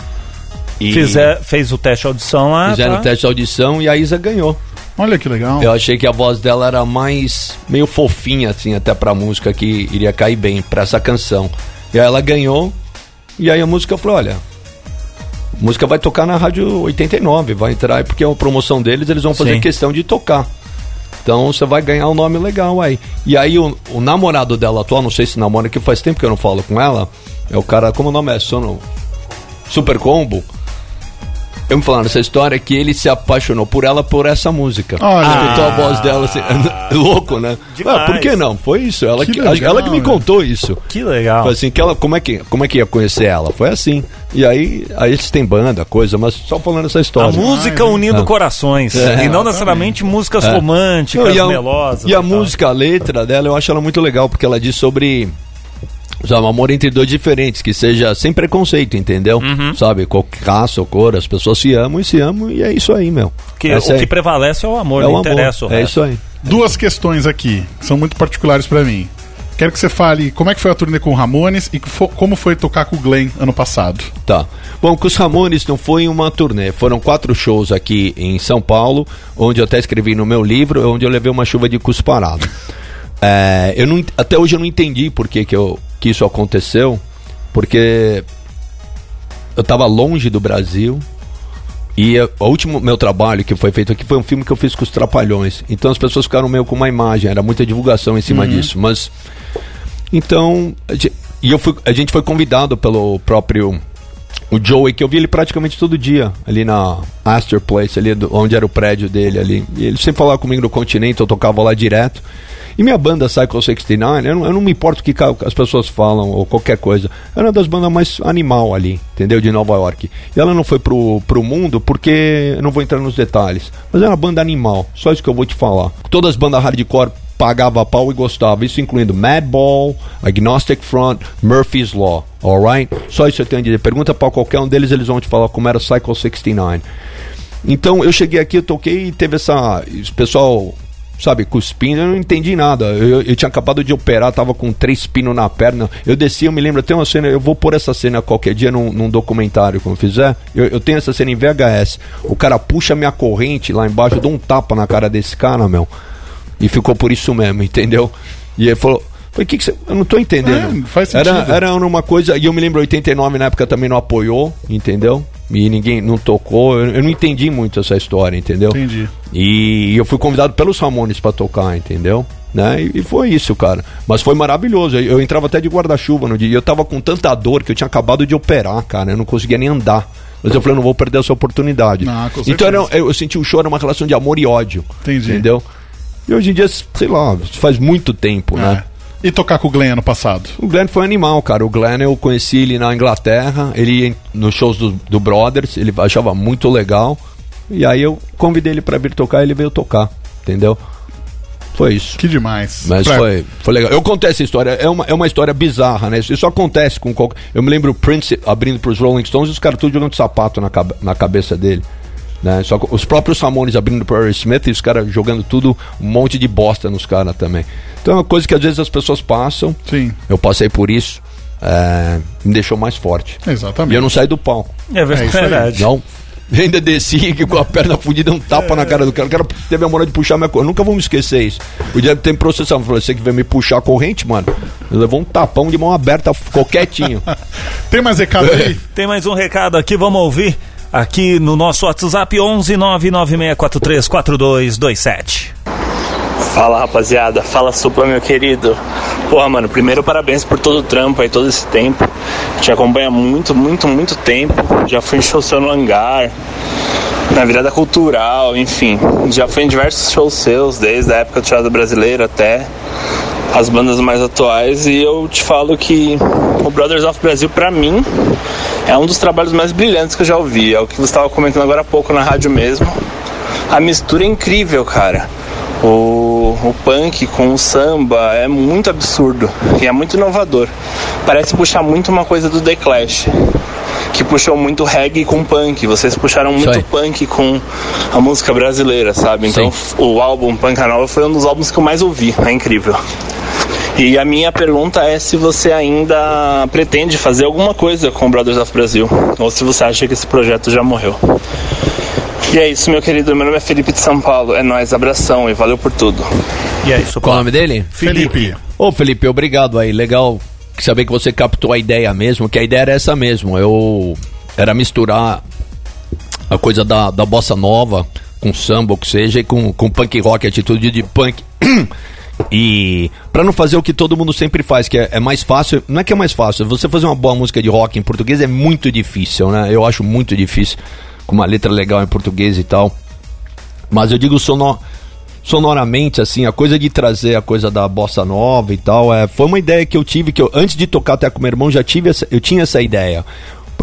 E Fizer, fez o teste de audição lá. fizeram tá? o teste de audição e a Isa ganhou. Olha que legal. Eu achei que a voz dela era mais meio fofinha, assim, até pra música que iria cair bem pra essa canção. E aí ela ganhou, e aí a música falou: olha, a música vai tocar na Rádio 89, vai entrar, porque é uma promoção deles, eles vão fazer Sim. questão de tocar. Então você vai ganhar um nome legal aí. E aí o, o namorado dela atual, não sei se namora, que faz tempo que eu não falo com ela, é o cara, como o nome é? Sono Super Combo. Eu me falando essa história que ele se apaixonou por ela por essa música. Olha. Escutou a voz dela assim, louco, né? Demais. Ah, por que não? Foi isso. Ela Que que, legal, ela que me né? contou isso. Que legal. Foi assim, que ela, como, é que, como é que ia conhecer ela? Foi assim. E aí, aí eles têm banda, coisa, mas só falando essa A história. música unindo Ah. corações. É. e não necessariamente músicas É. românticas, Não, e a, melosas. E a tal. música, a letra dela, eu acho ela muito legal, porque ela diz sobre. Sabe, um amor entre dois diferentes, que seja sem preconceito, entendeu? Uhum. Sabe, qualquer raça ou cor, as pessoas se amam e se amam, e é isso aí, meu. Que, Essa o é- que prevalece é o amor, é não o amor. interessa o É isso aí. Duas questões aqui, que são muito particulares pra mim. Quero que você fale como é que foi a turnê com o Ramones e como foi tocar com o Glenn ano passado. Tá. Bom, com os Ramones não foi uma turnê, foram quatro shows aqui em São Paulo, onde eu até escrevi no meu livro, onde eu levei uma chuva de cusparado. É, eu não, até hoje eu não entendi por que, que, eu, que isso aconteceu, porque eu estava longe do Brasil e o último meu trabalho que foi feito aqui foi um filme que eu fiz com os Trapalhões. Então as pessoas ficaram meio com uma imagem, era muita divulgação em cima disso, mas então, e eu fui, a gente foi convidado pelo próprio o Joey, que eu vi ele praticamente todo dia, ali na Astor Place, ali do- onde era o prédio dele ali. E ele sempre falava comigo no continente, eu tocava lá direto. E minha banda Cycle 69, eu não, eu não me importo o que as pessoas falam ou qualquer coisa. Era uma das bandas mais animal ali, entendeu? De Nova York. E ela não foi pro, pro mundo porque eu não vou entrar nos detalhes. Mas era uma banda animal, só isso que eu vou te falar. Todas as bandas hardcore pagava pau e gostava, isso incluindo Madball, Agnostic Front, Murphy's Law, alright? Só isso eu tenho a dizer. Pergunta pra qualquer um deles, eles vão te falar como era Cycle 69. Então eu cheguei aqui, eu toquei e teve essa. Esse pessoal, sabe, cuspindo, eu não entendi nada. Eu, eu tinha acabado de operar, tava com três pinos na perna. Eu desci, eu me lembro, tem uma cena, eu vou pôr essa cena qualquer dia num, num documentário, quando eu fizer. Eu, eu tenho essa cena em VHS. O cara puxa minha corrente lá embaixo, eu dou um tapa na cara desse cara, meu. E ficou por isso mesmo, entendeu? E ele falou. Falei, que que você. Eu não tô entendendo. É, faz era, sentido. era uma coisa. E eu me lembro, 89 na época também não apoiou, entendeu? E ninguém não tocou. Eu, eu não entendi muito essa história, entendeu? Entendi. E eu fui convidado pelos Ramones pra tocar, entendeu? Né? E, e foi isso, cara. Mas foi maravilhoso. Eu, eu entrava até de guarda-chuva no dia. E eu tava com tanta dor que eu tinha acabado de operar, cara. Eu não conseguia nem andar. Mas eu falei, não vou perder essa oportunidade. Ah, com então eu, eu senti o show era uma relação de amor e ódio. Entendi. Entendeu? E hoje em dia, sei lá, faz muito tempo, né? E tocar com o Glenn ano passado? O Glenn foi animal, cara. O Glenn eu conheci ele na Inglaterra, ele ia nos shows do, do Brothers, ele achava muito legal. E aí eu convidei ele pra vir tocar, ele veio tocar, entendeu? Foi isso. Que demais. Mas Pra- foi, foi legal. Eu contei essa história, é uma, é uma história bizarra, né? Isso, isso acontece com qualquer. Eu me lembro o Prince abrindo pros Rolling Stones e os caras tudo jogando sapato na, cabe- na cabeça dele. Né? Só que os próprios Ramones abrindo pro Smith e os caras jogando tudo, um monte de bosta nos caras também. Então é uma coisa que às vezes as pessoas passam. Sim. Eu passei por isso. é, me deixou mais forte. Exatamente. E eu não saí do palco. É verdade. Não. Ainda desci que com a perna fudida, um tapa na cara do cara. O cara teve a moral de puxar minha corrente. Nunca vou me esquecer isso. O dia que tem processão. Falou, você que veio me puxar a corrente, mano. Ele levou um tapão de mão aberta, ficou quietinho. Tem mais recado aí? Tem mais um recado aqui, vamos ouvir aqui no nosso WhatsApp 11 99643 4227. Fala rapaziada, fala supla meu querido. Porra, mano, primeiro parabéns por todo o trampo aí, todo esse tempo. Te acompanha muito, muito, muito tempo. Já fui em show seu no hangar, na virada cultural, enfim. Já fui em diversos shows seus, desde a época do teatro brasileiro até as bandas mais atuais. E eu te falo que o Brothers of Brasil, pra mim, é um dos trabalhos mais brilhantes que eu já ouvi. É o que você estava comentando agora há pouco na rádio mesmo. A mistura é incrível, cara. O, o punk com o samba é muito absurdo e é muito inovador. Parece puxar muito uma coisa do The Clash, que puxou muito reggae com punk. Vocês puxaram muito punk com a música brasileira, sabe? Então o álbum Panca Nova foi um dos álbuns que eu mais ouvi. É incrível. E a minha pergunta é se você ainda pretende fazer alguma coisa com o Brothers of Brasil, ou se você acha que esse projeto já morreu. E é isso, meu querido. Meu nome é Felipe de São Paulo. É nóis, abração e valeu por tudo. E é isso, Qual o nome dele? Felipe. Ô, Felipe, obrigado aí. Legal saber que você captou a ideia mesmo, que a ideia era essa mesmo. Eu era misturar a coisa da, da bossa nova com samba, ou que seja, e com, com punk rock, atitude de punk. E pra não fazer o que todo mundo sempre faz, que é, é mais fácil, não é que é mais fácil, você fazer uma boa música de rock em português é muito difícil, né? Eu acho muito difícil, com uma letra legal em português e tal. Mas eu digo sono, sonoramente, assim, a coisa de trazer a coisa da bossa nova e tal, é, foi uma ideia que eu tive, que eu, antes de tocar até com meu irmão, já tive essa, eu tinha essa ideia.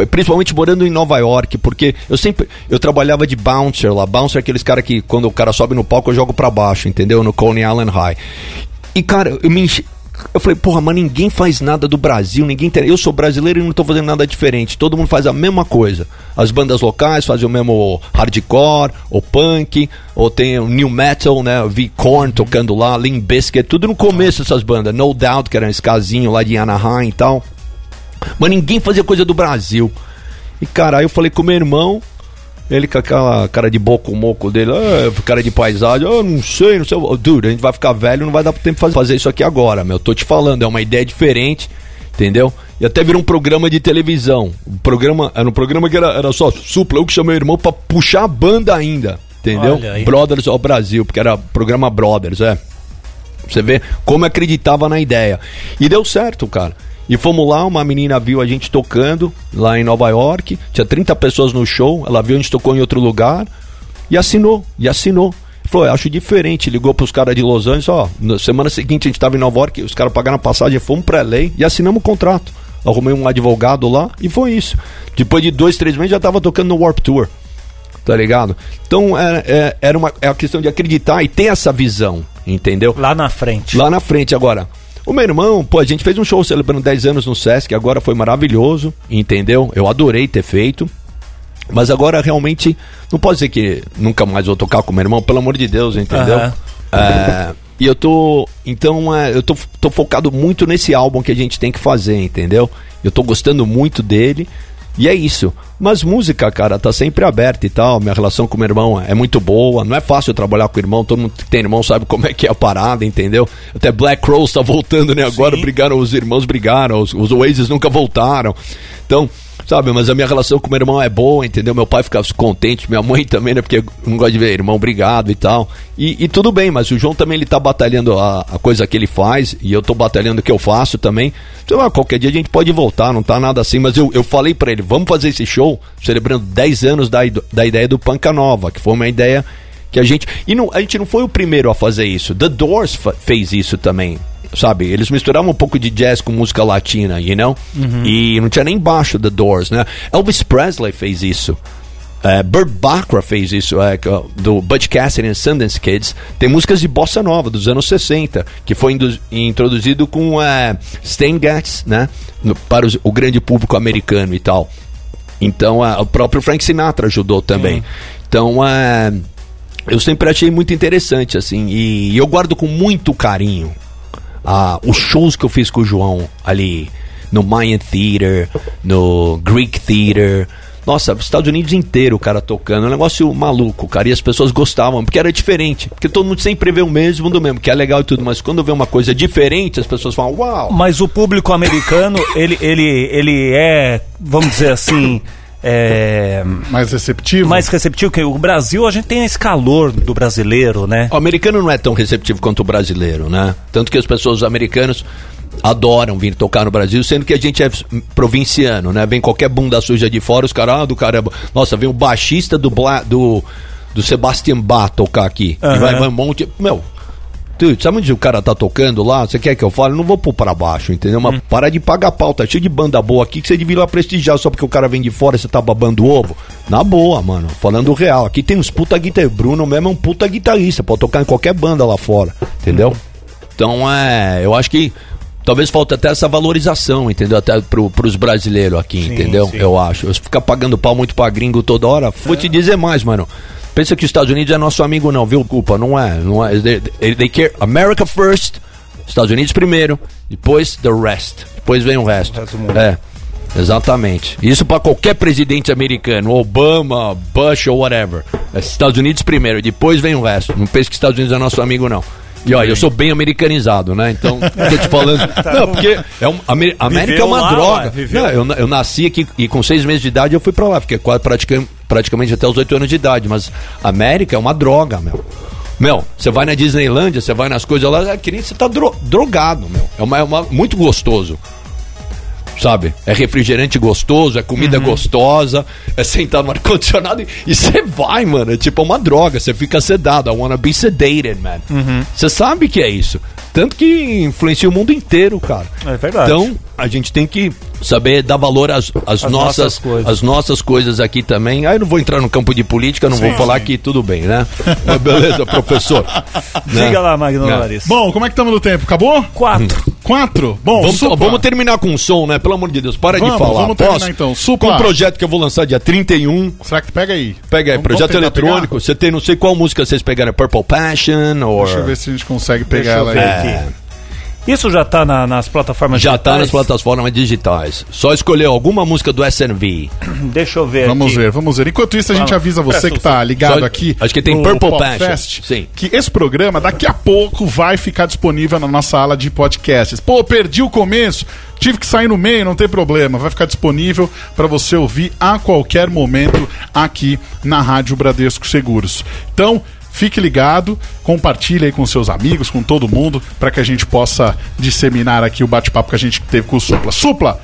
Principalmente morando em Nova York, porque eu sempre. Eu trabalhava de bouncer lá. Bouncer é aqueles caras que, quando o cara sobe no palco, eu jogo pra baixo, entendeu? No Coney Island High. E, cara, eu me Eu falei, porra, mas ninguém faz nada do Brasil, ninguém tem. Eu sou brasileiro e não tô fazendo nada diferente. Todo mundo faz a mesma coisa. As bandas locais fazem o mesmo hardcore, ou punk, ou tem o new metal, né? Vi Korn tocando lá, Limp Bizkit, tudo no começo essas bandas. No Doubt, que era esse casinho lá de Anaheim e tal. Mas ninguém fazia coisa do Brasil. E cara, aí eu falei com meu irmão, ele com aquela cara de boco moco dele, ah, cara de paisagem, eu não sei, não sei. Dude, a gente vai ficar velho, não vai dar tempo de fazer isso aqui agora, meu. Tô te falando, é uma ideia diferente, entendeu? E até virou um programa de televisão. Um programa, era um programa que era, era só supla, eu que chamei meu irmão pra puxar a banda ainda, entendeu? Brothers ao Brasil, porque era programa Brothers, é. Você vê como acreditava na ideia. E deu certo, cara. E fomos lá, uma menina viu a gente tocando lá em Nova York, tinha 30 pessoas no show, ela viu a gente tocou em outro lugar e assinou, e assinou. Falou, "Eu acho diferente, ligou pros caras de Los Angeles, ó, na semana seguinte a gente tava em Nova York, os caras pagaram a passagem, fomos pra lei e assinamos o contrato. Arrumei um advogado lá e foi isso. Depois de dois, três meses já tava tocando no Warp Tour tá ligado? Então é, é, era uma é a questão de acreditar e ter essa visão, entendeu? Lá na frente. Lá na frente agora. O meu irmão, pô, a gente fez um show celebrando 10 anos no Sesc, agora foi maravilhoso, entendeu? Eu adorei ter feito. Mas agora realmente não pode dizer que nunca mais vou tocar com meu irmão, pelo amor de Deus, entendeu? Aham. É, e eu tô. Então, é, eu tô, tô focado muito nesse álbum que a gente tem que fazer, entendeu? Eu tô gostando muito dele. E é isso. Mas música, cara, tá sempre aberta e tal. Minha relação com o meu irmão é muito boa. Não é fácil trabalhar com o irmão. Todo mundo que tem irmão sabe como é que é a parada, entendeu? Até Black Crowes tá voltando, né? Agora brigaram, os irmãos brigaram, os, os Oasis nunca voltaram. Então, sabe, mas a minha relação com meu irmão é boa, entendeu? Meu pai fica contente, minha mãe também, né? Porque não gosto de ver irmão brigado e tal. E, e tudo bem, mas o João também ele tá batalhando a, a coisa que ele faz e eu tô batalhando o que eu faço também. Sei lá, qualquer dia a gente pode voltar, não tá nada assim, mas eu, eu falei pra ele, vamos fazer esse show celebrando 10 anos da, da ideia do Panca Nova, que foi uma ideia que a gente. E não, a gente não foi o primeiro a fazer isso. The Doors fez isso também. Sabe? Eles misturavam um pouco de jazz com música latina, you know? E não tinha nem baixo The Doors, né? Elvis Presley fez isso. É, Burt Bacharach fez isso, é, do Butch Cassidy and Sundance Kids. Tem músicas de bossa nova dos anos 60, que foi introduzido com é, Stan Getz, né? No- para os- o grande público americano e tal. Então, é, o próprio Frank Sinatra ajudou também. Então, é, eu sempre achei muito interessante, assim, e eu guardo com muito carinho ah, os shows que eu fiz com o João ali no Mayan Theater, no Greek Theater. Nossa, os Estados Unidos inteiro o cara tocando, um negócio maluco, cara, e as pessoas gostavam, porque era diferente, porque todo mundo sempre vê o mesmo do mesmo, que é legal e tudo, mas quando vê uma coisa diferente, as pessoas falam, uau! Mas o público americano, ele, ele, ele é, vamos dizer assim, é, Mais receptivo? mais receptivo que o Brasil, a gente tem esse calor do brasileiro, né? O americano não é tão receptivo quanto o brasileiro, né? Tanto que as pessoas os americanos adoram vir tocar no Brasil, sendo que a gente é provinciano, né? Vem qualquer bunda suja de fora, os caras, ah, do caramba. Nossa, vem o baixista do, Bla, do, do Sebastian Bach tocar aqui. E Aham. vai, vai um monte. Meu. Dude, sabe onde o cara tá tocando lá? Você quer que eu fale? Eu não vou pôr pra baixo, entendeu? Mas para de pagar pau, tá cheio de banda boa aqui que você devia ir lá prestigiar só porque o cara vem de fora e você tá babando ovo. Na boa, mano. Falando o real. Aqui tem uns puta guitarristas. Bruno mesmo é um puta guitarrista. Pode tocar em qualquer banda lá fora, entendeu? Então é. Eu acho que talvez falte até essa valorização, entendeu? Até pro, pros brasileiros aqui, entendeu? sim. Eu acho. Eu ficar pagando pau muito pra gringo toda hora. Vou te dizer mais, mano. Pensa que os Estados Unidos é nosso amigo, não, viu? Culpa, não é. Não é. They, they- they care. America first. Estados Unidos primeiro. Depois the rest. Depois vem o resto. resto do mundo. É. Exatamente. Isso pra qualquer presidente americano, Obama, Bush ou whatever. É Estados Unidos primeiro, depois vem o resto. Não pense que Estados Unidos é nosso amigo, não. E olha, eu sou bem americanizado, né? Então, tô te falando. Não, porque é um, Amer- América é Viveu uma lá, droga. Não, eu, eu nasci aqui e com seis meses de idade eu fui pra lá. Fiquei quase praticamente, praticamente até os oito anos de idade. Mas América é uma droga, meu. Meu, você vai na Disneylândia, você vai nas coisas lá, é que nem você tá dro- drogado, meu. É, uma, é uma- muito gostoso. Sabe? É refrigerante gostoso, é comida gostosa, é sentar no ar-condicionado e- e você vai, mano. É tipo uma droga, você fica sedado. I wanna be sedated, man. Você sabe que é isso. Tanto que influencia o mundo inteiro, cara. É verdade. Então, a gente tem que saber dar valor às, às As nossas, nossas às nossas coisas aqui também. Aí eu não vou entrar no campo de política, não vou falar que tudo bem, né? Mas beleza, professor. Né? Diga lá, Magno É. Laris. Bom, como é que estamos no tempo? Acabou? Quatro. Quatro? Bom, Vamos, vamos terminar com um som, né? Pelo amor de Deus, para Vamos, de falar. vamos terminar Posso? então. Supla. Com um projeto que eu vou lançar dia 31. Será que pega aí? Pega aí, Vamos- projeto eletrônico. Você tem, não sei qual música vocês pegaram, Purple Passion ou. Deixa eu ver se a gente consegue pegar Deixa ela aí. aqui. Isso já tá na- nas plataformas Já tá digitais? nas plataformas digitais. Só escolher alguma música do SNV. Deixa eu ver Vamos aqui. ver, vamos ver. Enquanto isso, a gente Vamos. avisa você que tá ligado Só- aqui. acho que tem Purple Passion. Fest, Sim. Que esse programa daqui a pouco vai ficar disponível na nossa ala de podcasts. Pô, perdi o começo, tive que sair no meio, não tem problema. Vai ficar disponível para você ouvir a qualquer momento aqui na Rádio Bradesco Seguros. Então, Fique ligado, compartilhe aí com seus amigos, com todo mundo, para que a gente possa disseminar aqui o bate-papo que a gente teve com o Supla. Supla,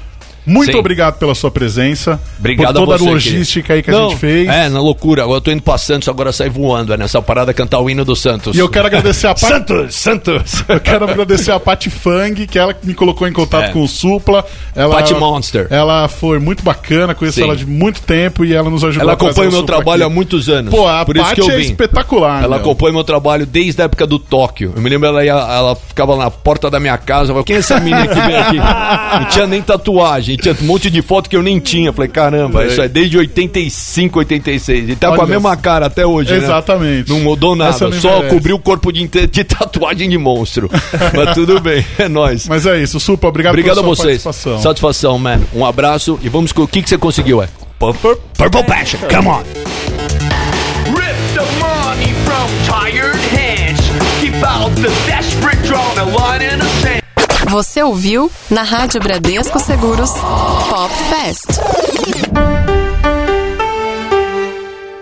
muito Sim. obrigado pela sua presença. Obrigado por toda a você, a logística aí que a Não, gente fez. É, na loucura. Agora eu tô indo pra Santos, agora sai voando. É nessa parada cantar o hino do Santos. E eu quero agradecer a Pat... Santos, Santos. Eu quero agradecer a Pat Fang, que ela me colocou em contato É. com o Supla. Ela, Pat Monster. Ela foi muito bacana, conheço Sim. ela de muito tempo e ela nos ajudou Ela a acompanha o meu trabalho aqui. há muitos anos. Pô, a Por isso Pat que eu é vim. espetacular. Ela meu. acompanha meu trabalho desde a época do Tóquio. Eu me lembro, ela, ia, ela ficava na porta da minha casa. Falei, quem é essa menina que vem aqui? Não tinha nem tatuagem, tinha um monte de foto que eu nem tinha. Falei, caramba, isso é desde 85, 86. E tá com a Olha mesma cara até hoje, né? Exatamente. Não mudou nada, não só cobriu o corpo de, de tatuagem de monstro. Mas tudo bem, é nóis. Mas é isso, Supla, obrigado, Obrigado a pela sua vocês. participação. Satisfação, man. Um abraço e vamos com o que, que você conseguiu, é? Purple, Purple Passion, come on. Rip the money from tired hands. Keep out the desperate drawn a line sand. Você ouviu na Rádio Bradesco Seguros Pop Fest.